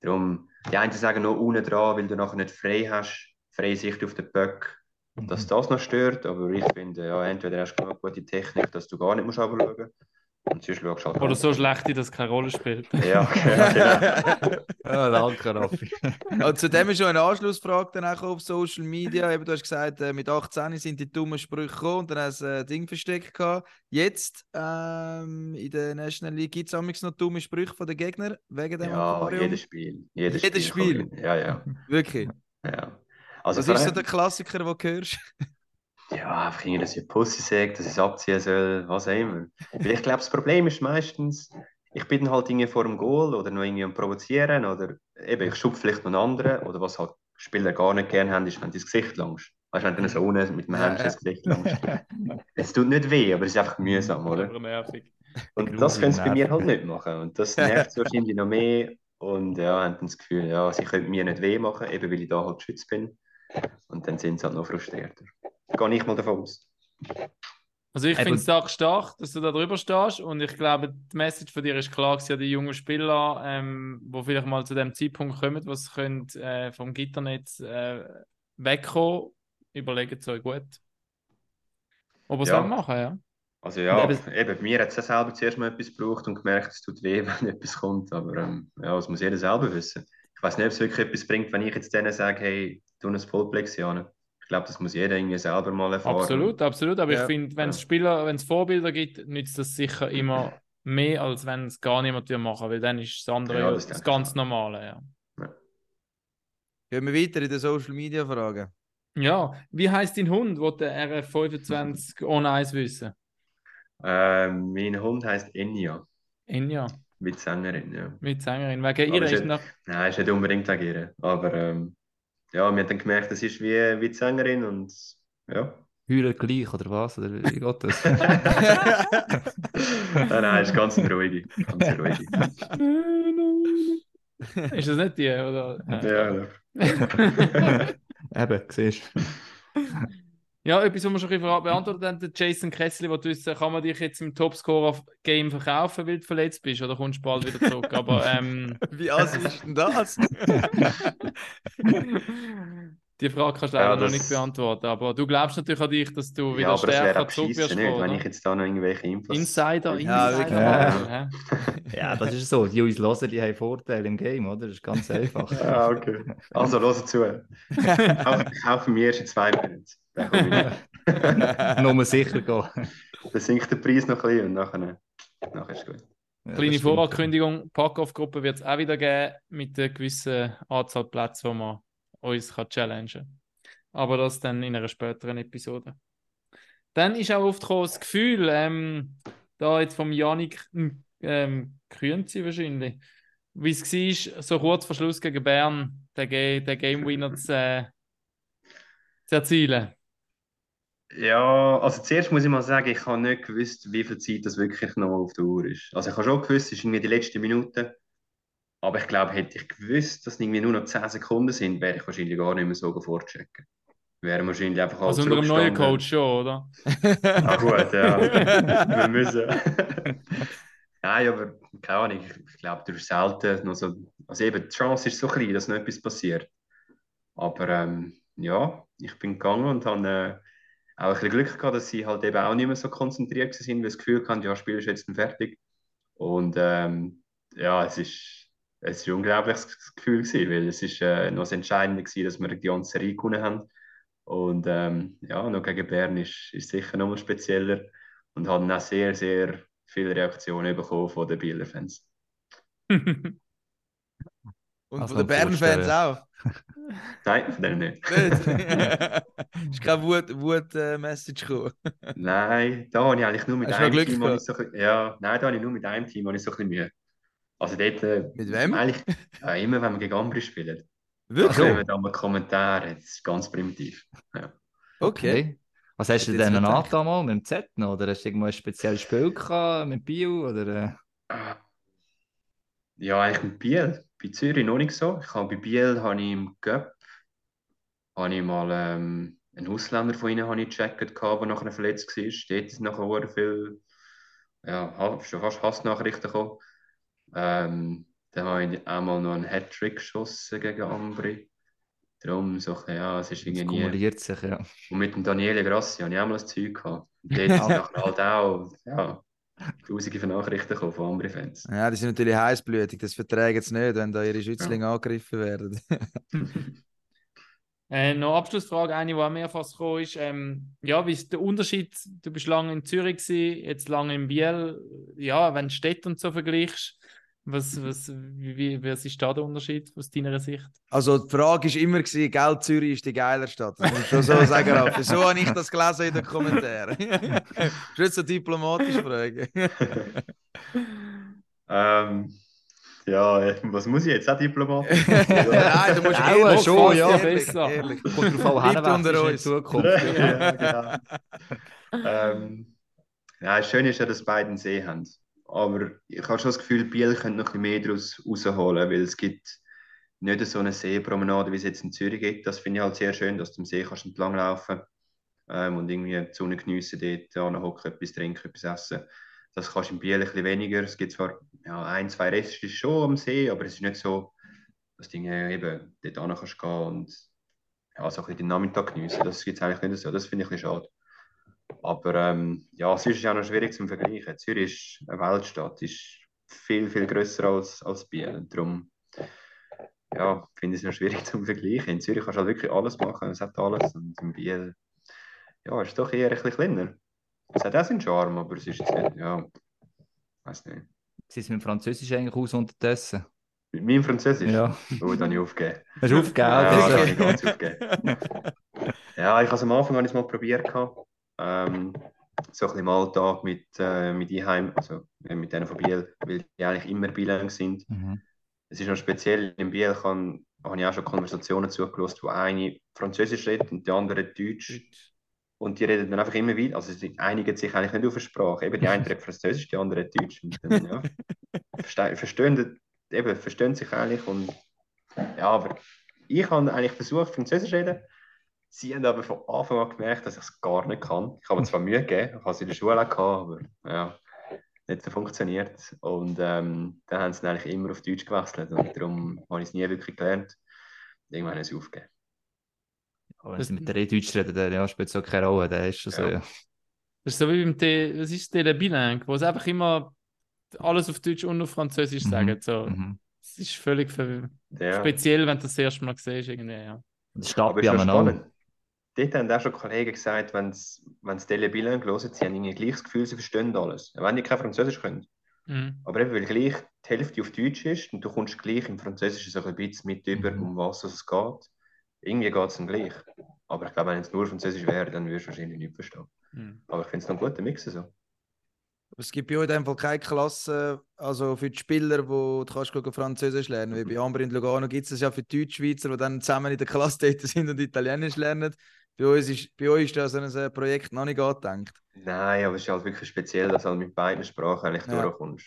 Darum, die einen sagen noch unten dran, weil du nachher nicht frei hast, freie Sicht auf den Böck, dass das noch stört. Aber ich finde, ja, entweder hast du genug gute Technik, dass du gar nicht musst runterschauen musst. Und sonst schaust du halt Oder so schlecht, dass das keine Rolle spielt. *laughs* Ja, genau. Ja, *laughs* danke, Raffi. *laughs* Und zudem ist schon eine Anschlussfrage dann auch auf Social Media. Eben, du hast gesagt, äh, mit 18 sind die dummen Sprüche gekommen und dann hast du ein Ding versteckt. Gehabt. Jetzt ähm, in der National League gibt es noch dumme Sprüche von den Gegnern wegen dem ja, Aquarium. jedes Spiel. Jedes, Jedes Spiel? kann- Ja, ja. Wirklich. ja. Also Was ist so der Klassiker, den du hörst? Ja, einfach irgendwie, dass ich Pussy sagt, dass ich es abziehen soll, was auch immer. Weil ich glaube, das Problem ist meistens, ich bin halt irgendwie vor dem Goal oder noch irgendwie am Provozieren oder eben, ich schub vielleicht noch einen anderen oder was halt Spieler gar nicht gerne haben, ist, wenn du ins Gesicht langst. Weißt du, wenn du so unten mit dem ja. ins Gesicht langst. *laughs* es tut nicht weh, aber es ist einfach mühsam, oder? Und das können sie bei mir halt nicht machen. Und das nervt sie *laughs* wahrscheinlich noch mehr. Und ja, haben dann das Gefühl, ja, sie können mir nicht weh machen, eben weil ich da halt geschützt bin. Und dann sind sie halt noch frustrierter. Da gehe ich mal davon aus. Also ich finde es stark stark, dass du da drüber stehst und ich glaube, die Message von dir ist klar, dass ja die jungen Spieler, ähm, wo vielleicht mal zu dem Zeitpunkt kommen, was sie können, äh, vom Gitternetz äh, wegkommen, überlegen sie euch gut. Ob ihr es Ja. machen, ja. Also ja, eben, eben- mir hat es ja selber zuerst mal etwas gebraucht und gemerkt, es tut weh, *laughs* wenn etwas kommt. Aber ähm, ja, das muss jeder selber wissen. Ich weiß nicht, ob es wirklich etwas bringt, wenn ich jetzt denen sage, hey, tu ein Vollplex an. Ich glaube, das muss jeder irgendwie selber mal erfahren. Absolut, absolut. Aber Ja. ich finde, wenn es Ja. Spieler, wenn es Vorbilder gibt, nützt das sicher immer *clears throat* mehr, als wenn es gar niemand will machen weil dann ist das andere Ja, ja, das das, ganz. Normale. Ja. Gehen wir weiter in den Social Media Fragen. ja, wie heißt dein Hund, wo der RF25 *laughs* ohne eins wissen? Ähm, mein Hund heißt Enya, Enya, mit Sängerin. Ja. mit Sängerin. Wegen ihr ist ist ja- noch. Nein, ist nicht unbedingt wegen ihr. Aber ähm, ja, wir haben dann gemerkt, das ist wie, wie die Sängerin und ja. Heulen gleich, oder was? Oder wie geht das? nein, *laughs* nein, ist ganz eine ruhige. Ganz eine ruhige. *laughs* ist das nicht die? Oder? Ja, *laughs* Eben, siehst du. Ja, etwas, was wir schon ein bisschen beantwortet haben, der Jason Kessler, der wissen, kann man dich jetzt im Topscorer-Game verkaufen, weil du verletzt bist, oder kommst du bald wieder zurück? Aber ähm, *laughs* Wie assi ist denn das? *laughs* die Frage kannst du Ja, leider noch das- nicht beantworten. Aber du glaubst natürlich an dich, dass du wieder ja, aber das stärker auch zurück wirst. beschissen, nicht, kommen, wenn oder? ich jetzt da noch irgendwelche Infos... Insider, Ja, Insider. Handel, hä? Ja, das ist so. Die uns hören, die haben Vorteile im Game, oder? Das ist ganz *laughs* einfach. Ah, okay. Also, los zu. Kauf, kaufen wir erst in zwei Monaten. Dann komme ich. *laughs* Nur mal sicher gehen. Dann sinkt der Preis noch ein bisschen und nachher, nachher ist gut. Ja, Kleine. Vorankündigung: Pack-Off-Gruppe wird es auch wieder geben mit einer gewissen Anzahl Plätzen, wo man uns kann challengen kann. Aber das dann in einer späteren Episode. Dann ist auch aufgekommen das Gefühl, ähm, da jetzt vom Janik ähm, Grünzi wahrscheinlich, wie es war, so kurz vor Schluss gegen Bern, den Game Winner zu, äh, zu erzielen. Ja, also zuerst muss ich mal sagen, ich habe nicht gewusst, wie viel Zeit das wirklich noch auf der Uhr ist. Also ich habe schon gewusst, es ist irgendwie die letzten Minuten. Aber ich glaube, hätte ich gewusst, dass es irgendwie nur noch 10 Sekunden sind, wäre ich wahrscheinlich gar nicht mehr so vorchecken. Wäre wahrscheinlich einfach alles Also unter dem neuen. Coach schon, oder? Ah gut, ja. *laughs* Wir müssen. Nein, aber keine Ahnung, ich, ich glaube, du hast selten noch so. Also eben, die Chance ist so klein, dass noch etwas passiert. Aber ähm, ja, ich bin gegangen und habe äh, auch ein bisschen Glück gehabt, dass sie halt eben auch nicht mehr so konzentriert waren, weil sie das Gefühl hatten, ja, das Spiel ist jetzt fertig. Und ähm, ja, es ist, es ist ein unglaubliches Gefühl gewesen, weil es ist äh, noch das Entscheidende gewesen, dass wir die ganze Serie gewonnen haben. Und ähm, ja, noch gegen Bern ist, ist sicher nochmal spezieller und haben auch sehr, sehr viele Reaktionen bekommen von den Bieler Fans. *laughs* Und Also von den Bern-Fans auch. Nein, von denen nicht. Nicht? ist keine Wut- Wut-Message gekommen. Nein, da habe ich eigentlich nur mit Hast einem Glück Team. habe Ich so, ein bisschen- ja, nein, da habe ich nur mit einem Team habe ich so ein bisschen Mühe. Also dort. äh, Mit wem? Eigentlich, ja, immer wenn wir gegen Ambri spielen. Wirklich? Also, wir da mal Kommentare, das ist ganz primitiv. Ja. Okay. Was hast du denn an damals mit dem Z noch? Oder hast du irgendwo ein spezielles Spiel gehabt mit Bio? Oder, äh? Ja, eigentlich mit Biel. Bei Zürich noch nicht so. Ich habe bei Biel habe ich im Cup habe ich mal ähm, einen Ausländer von ihnen habe ich gecheckt, der nachher verletzt war. Dort ist nachher viel, ja, schon fast Hassnachrichten gekommen. Ähm, dann habe ich auch mal noch einen Hattrick geschossen gegen Ambri. Darum so, ja, es ist Es irgendwie nie. kumuliert sich, ja. Und mit dem Daniele Grassi habe ich auch mal ein Zeug gehabt. Und dort *laughs* sind nachher halt auch, ja, tausende von Nachrichten gekommen von Ambri-Fans. Ja, die sind natürlich heißblütig. Das verträgen sie nicht, wenn da ihre Schützlinge angegriffen werden. *laughs* *laughs* Äh, noch Abschlussfrage, eine, die auch mehrfach gekommen ist. Ähm, ja, wie ist der Unterschied? Du bist lange in Zürich, gewesen, jetzt lange in Biel. Ja, wenn du Städte und so vergleichst, was, was, wie, was ist da der Unterschied aus deiner Sicht? Also die Frage war immer, gewesen, gell, Zürich ist die geilere Stadt. Das muss ich schon so *laughs* sagen, Raffi. So habe ich das gelesen in den Kommentaren. *laughs* Ich würde so diplomatisch fragen. *laughs* Ähm, Ja, was muss ich jetzt? Auch diplomatisch? Nein, du musst Auch ehrlich, schon, fast ja, ehrlich, besser. ehrlich. Kommt drauf an, unter du in uns. Zukunft. ja, genau. ähm, ja, das Schöne ist ja, dass beide einen See haben. Aber ich habe schon das Gefühl, Biel könnte noch ein bisschen mehr daraus rausholen, weil es gibt nicht so eine Seepromenade, wie es jetzt in Zürich gibt. Das finde ich halt sehr schön, dass du am See kannst entlang laufen ähm, und irgendwie die Sonne geniessen dort, anhocken, etwas trinken, etwas essen. Das kannst du in Biel ein bisschen weniger. Es gibt zwar ja, ein, zwei Reste schon am See, aber es ist nicht so, dass du eben dort hin kannst gehen und ja, so ein bisschen den Nachmittag geniessen. Das gibt es eigentlich nicht so. Das finde ich ein bisschen schade. Aber ähm, ja, Zürich ist auch noch schwierig zum Vergleichen. Zürich ist eine Weltstadt, ist viel, viel grösser als, als Biel. Darum ja, finde ich es noch schwierig *laughs* zum Vergleichen. In Zürich kannst du halt wirklich alles machen, es hat alles. Und in Biel ja, ist doch eher ein bisschen kleiner. Es hat auch seinen Charme, aber es ist jetzt nicht, ja, weiß nicht. Sie ist mit dem Französisch eigentlich aus unterdessen. Mit meinem Französisch? Ja. Oh, dann habe ich aufgegeben. Hast du aufgegeben? Ja, habe ich ganz aufgegeben. *laughs* Ja, ich habe es am Anfang habe ich es mal probiert. gehabt. Ähm, so ein bisschen im Alltag mit, äh, mit Einheim, also äh, mit denen von Biel, weil die eigentlich immer bilang sind. Mhm. Es ist noch speziell, in Biel kann, habe ich auch schon Konversationen zugelassen, wo eine Französisch redet und die andere Deutsch. Und die reden dann einfach immer wieder, also sie einigen sich eigentlich nicht auf eine Sprache. Eben die eine redet Französisch, die andere Deutsch. Und dann, ja, *laughs* verste verstehen, eben, verstehen sich eigentlich. Und, ja, aber ich habe eigentlich versucht, Französisch zu reden. Sie haben aber von Anfang an gemerkt, dass ich es gar nicht kann. Ich habe mir zwar Mühe gegeben, ich habe es in der Schule auch gehabt, aber ja, nicht so funktioniert. Und ähm, dann haben sie dann eigentlich immer auf Deutsch gewechselt. Und darum habe ich es nie wirklich gelernt. Irgendwann habe ich es aufgegeben. Aber wenn sie mit der Deutsch reden, dann ja, spielt es auch keine Rolle. Der ist schon so, Ja. ja. Das ist so wie beim T was ist der Bilang, wo sie einfach immer alles auf Deutsch und auf Französisch Mhm. sagen. So. Mhm. Es ist völlig Ja. speziell, wenn du das erste Mal siehst. Irgendwie, ja. Das schon einem auch. Dort haben auch schon Kollegen gesagt, wenn sie Tele Bilan hören, sie haben irgendwie gleich das Gefühl, sie verstehen alles. Auch Wenn die kein Französisch können. Mhm. Aber eben, weil gleich die Hälfte auf Deutsch ist und du kommst gleich im Französischen so ein bisschen mit über, Mhm. um was es geht. Irgendwie geht es dann gleich. Aber ich glaube, wenn es nur Französisch wäre, dann würdest du wahrscheinlich nicht verstehen. Mhm. Aber ich finde es noch ein guter Mix. So. Es gibt bei euch in dem Fall keine Klasse, also für die Spieler, wo du kannst Französisch lernen. Wie bei Ambri und Lugano gibt es das ja für die Deutschschweizer, die dann zusammen in der Klasse *laughs* dort sind und Italienisch lernen. Bei uns ist, bei euch ist da so ein Projekt noch nicht angedenkt. Nein, aber es ist halt wirklich speziell, dass du halt mit beiden Sprachen eigentlich Ja. durchkommst.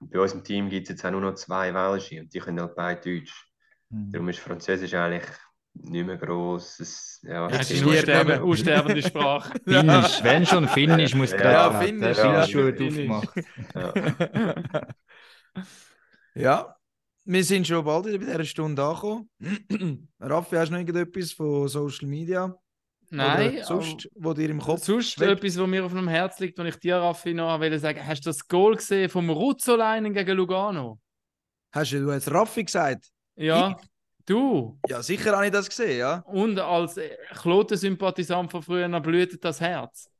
Und bei uns im Team gibt es jetzt auch nur noch zwei Welsche und die können halt beide Deutsch. Mhm. Darum ist Französisch eigentlich nicht mehr gross. Es, ja, Ja, es ist eine aussterbende *laughs* Sprache. *laughs* Finnisch, wenn schon Finnisch muss Ja, gerade ja, werden. Finnisch, ja. Finnisch wird aufgemacht. ja. Ja, wir sind schon bald wieder bei dieser Stunde angekommen. *clears throat* Raffi, hast du noch irgendetwas von Social Media? Nein, Oder sonst, wo dir im Kopf sonst schwebt? etwas, was mir auf dem Herz liegt, und ich dir, Raffi, noch wollte sagen, hast du das Goal gesehen vom Ruzzolainen gegen Lugano? Hast du jetzt Raffi gesagt? Ja, du. Ja, sicher habe ich das gesehen, ja. Und als Kloten-Sympathisant von früher blutet das Herz.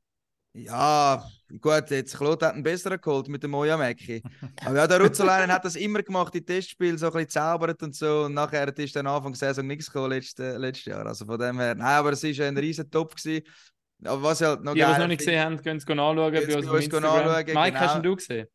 Ja, gut, jetzt Claude hat einen besseren geholt mit dem Moja Mäcki. Aber ja, der Rutzeleinen hat das immer gemacht, die Testspiele so ein bisschen zaubert und so. Und nachher ist dann Anfang der Saison nichts gekommen letztes, letztes Jahr. Also von dem her, nein, aber es war ein riesen Top. Gewesen. Aber was ich halt noch Die, die es noch nicht gesehen haben, können es anschauen bei uns anschauen, Mike, hast genau. du gesehen?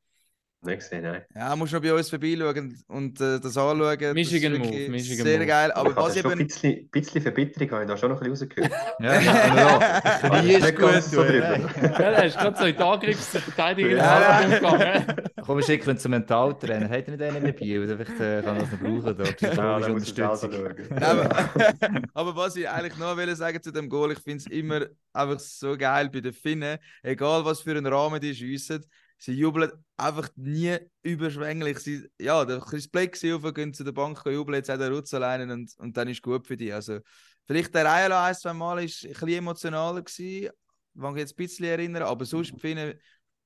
Nicht gesehen, nein. Ja, musst noch bei uns vorbeischauen und äh, das anschauen. Das ist Michigan Move, wirklich Michigan Sehr Move. geil. Aber was schon ein eben. bisschen, bisschen Verbitterung habe ich da schon noch ein bisschen rausgehört. *laughs* Ja, ja, ja. Wie ist gut, so du, drüber. Ja, ist gerade so in die Angriffsverteidigung Ja. gegangen. Komm, wir schicken zum Mentaltrainer. Hat er nicht einen in Biel? Oder Vielleicht äh, kann er das noch brauchen. Da. Ja, Psychologische da muss ich selber Unterstützung. aber, *laughs* aber was ich eigentlich noch will sagen zu dem Goal, ich finde es immer einfach so geil bei den Finnen, egal was für einen Rahmen die schiessen, sie jubeln einfach nie überschwänglich. Sie, ja, der Chris Plex rauf, gehen zu der Bank jubeln, jetzt auch der Rutz alleine und, und dann ist gut für die. Also, vielleicht der Ayala ein, zwei Mal ist ein bisschen emotionaler gewesen, man jetzt ein bisschen erinnern, aber sonst die Finnen,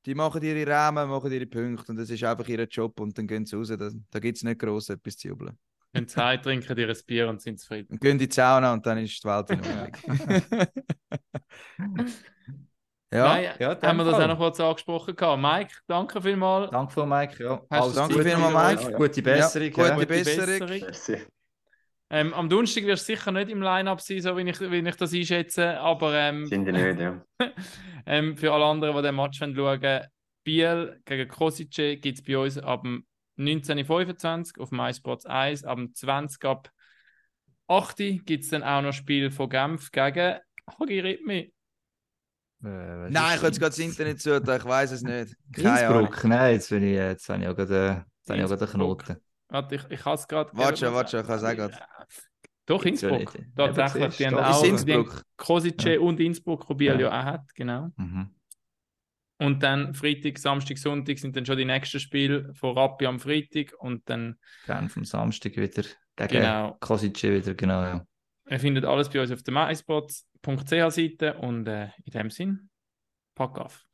die machen ihre Rahmen, machen ihre Punkte und das ist einfach ihr Job und dann gehen sie raus. Da, da gibt es nicht groß etwas zu jubeln. Wenn sie heim *laughs* trinken ihr ein Bier und sind zufrieden. Und gehen in die Sauna und dann ist die Welt in Ordnung. *laughs* *laughs* ja, Nein, ja, haben wir das auch noch kurz angesprochen. gehabt. Mike, danke vielmals. Danke für Mike. Ja. Du danke vielmals, Mike. Gute Besserung. Ja, ja. gute Besserung. Merci. Ähm, am Donnerstag wirst du sicher nicht im Line-Up sein, so wie ich, wie ich das einschätze. Aber ähm, Sind die nicht, ja. *laughs* ähm, für alle anderen, die den Match wollen schauen Biel gegen Kosice gibt es bei uns ab dem 19.25 auf MySports 1. Ab dem 20 ab 8 gibt es dann auch noch Spiel von Genf gegen Hagi Ritmi. Äh, Nein, ich habe jetzt gerade das Internet zu, ich weiß es nicht. Keine Ahnung. Innsbruck? Nein, jetzt, bin ich, jetzt habe ich auch gerade, äh, jetzt habe ich auch gerade einen Innsbruck. Knoten. Warte, ich, ich habe es gerade. Warte schon, warte schon, ich kann sagen. Doch, Gibt's ja Innsbruck. Tatsächlich. Die haben auch Innsbruck? Kosice Ja. und Innsbruck, wo Biel Ja. ja auch hat, genau. Mhm. Und dann Freitag, Samstag, Sonntag sind dann schon die nächsten Spiele von Rappi am Freitag und dann, Gerne vom Samstag wieder gegen genau, Kosice wieder, genau, ja. Ihr findet alles bei uns auf der myspots.ch Seite und äh, in dem Sinn, pack auf.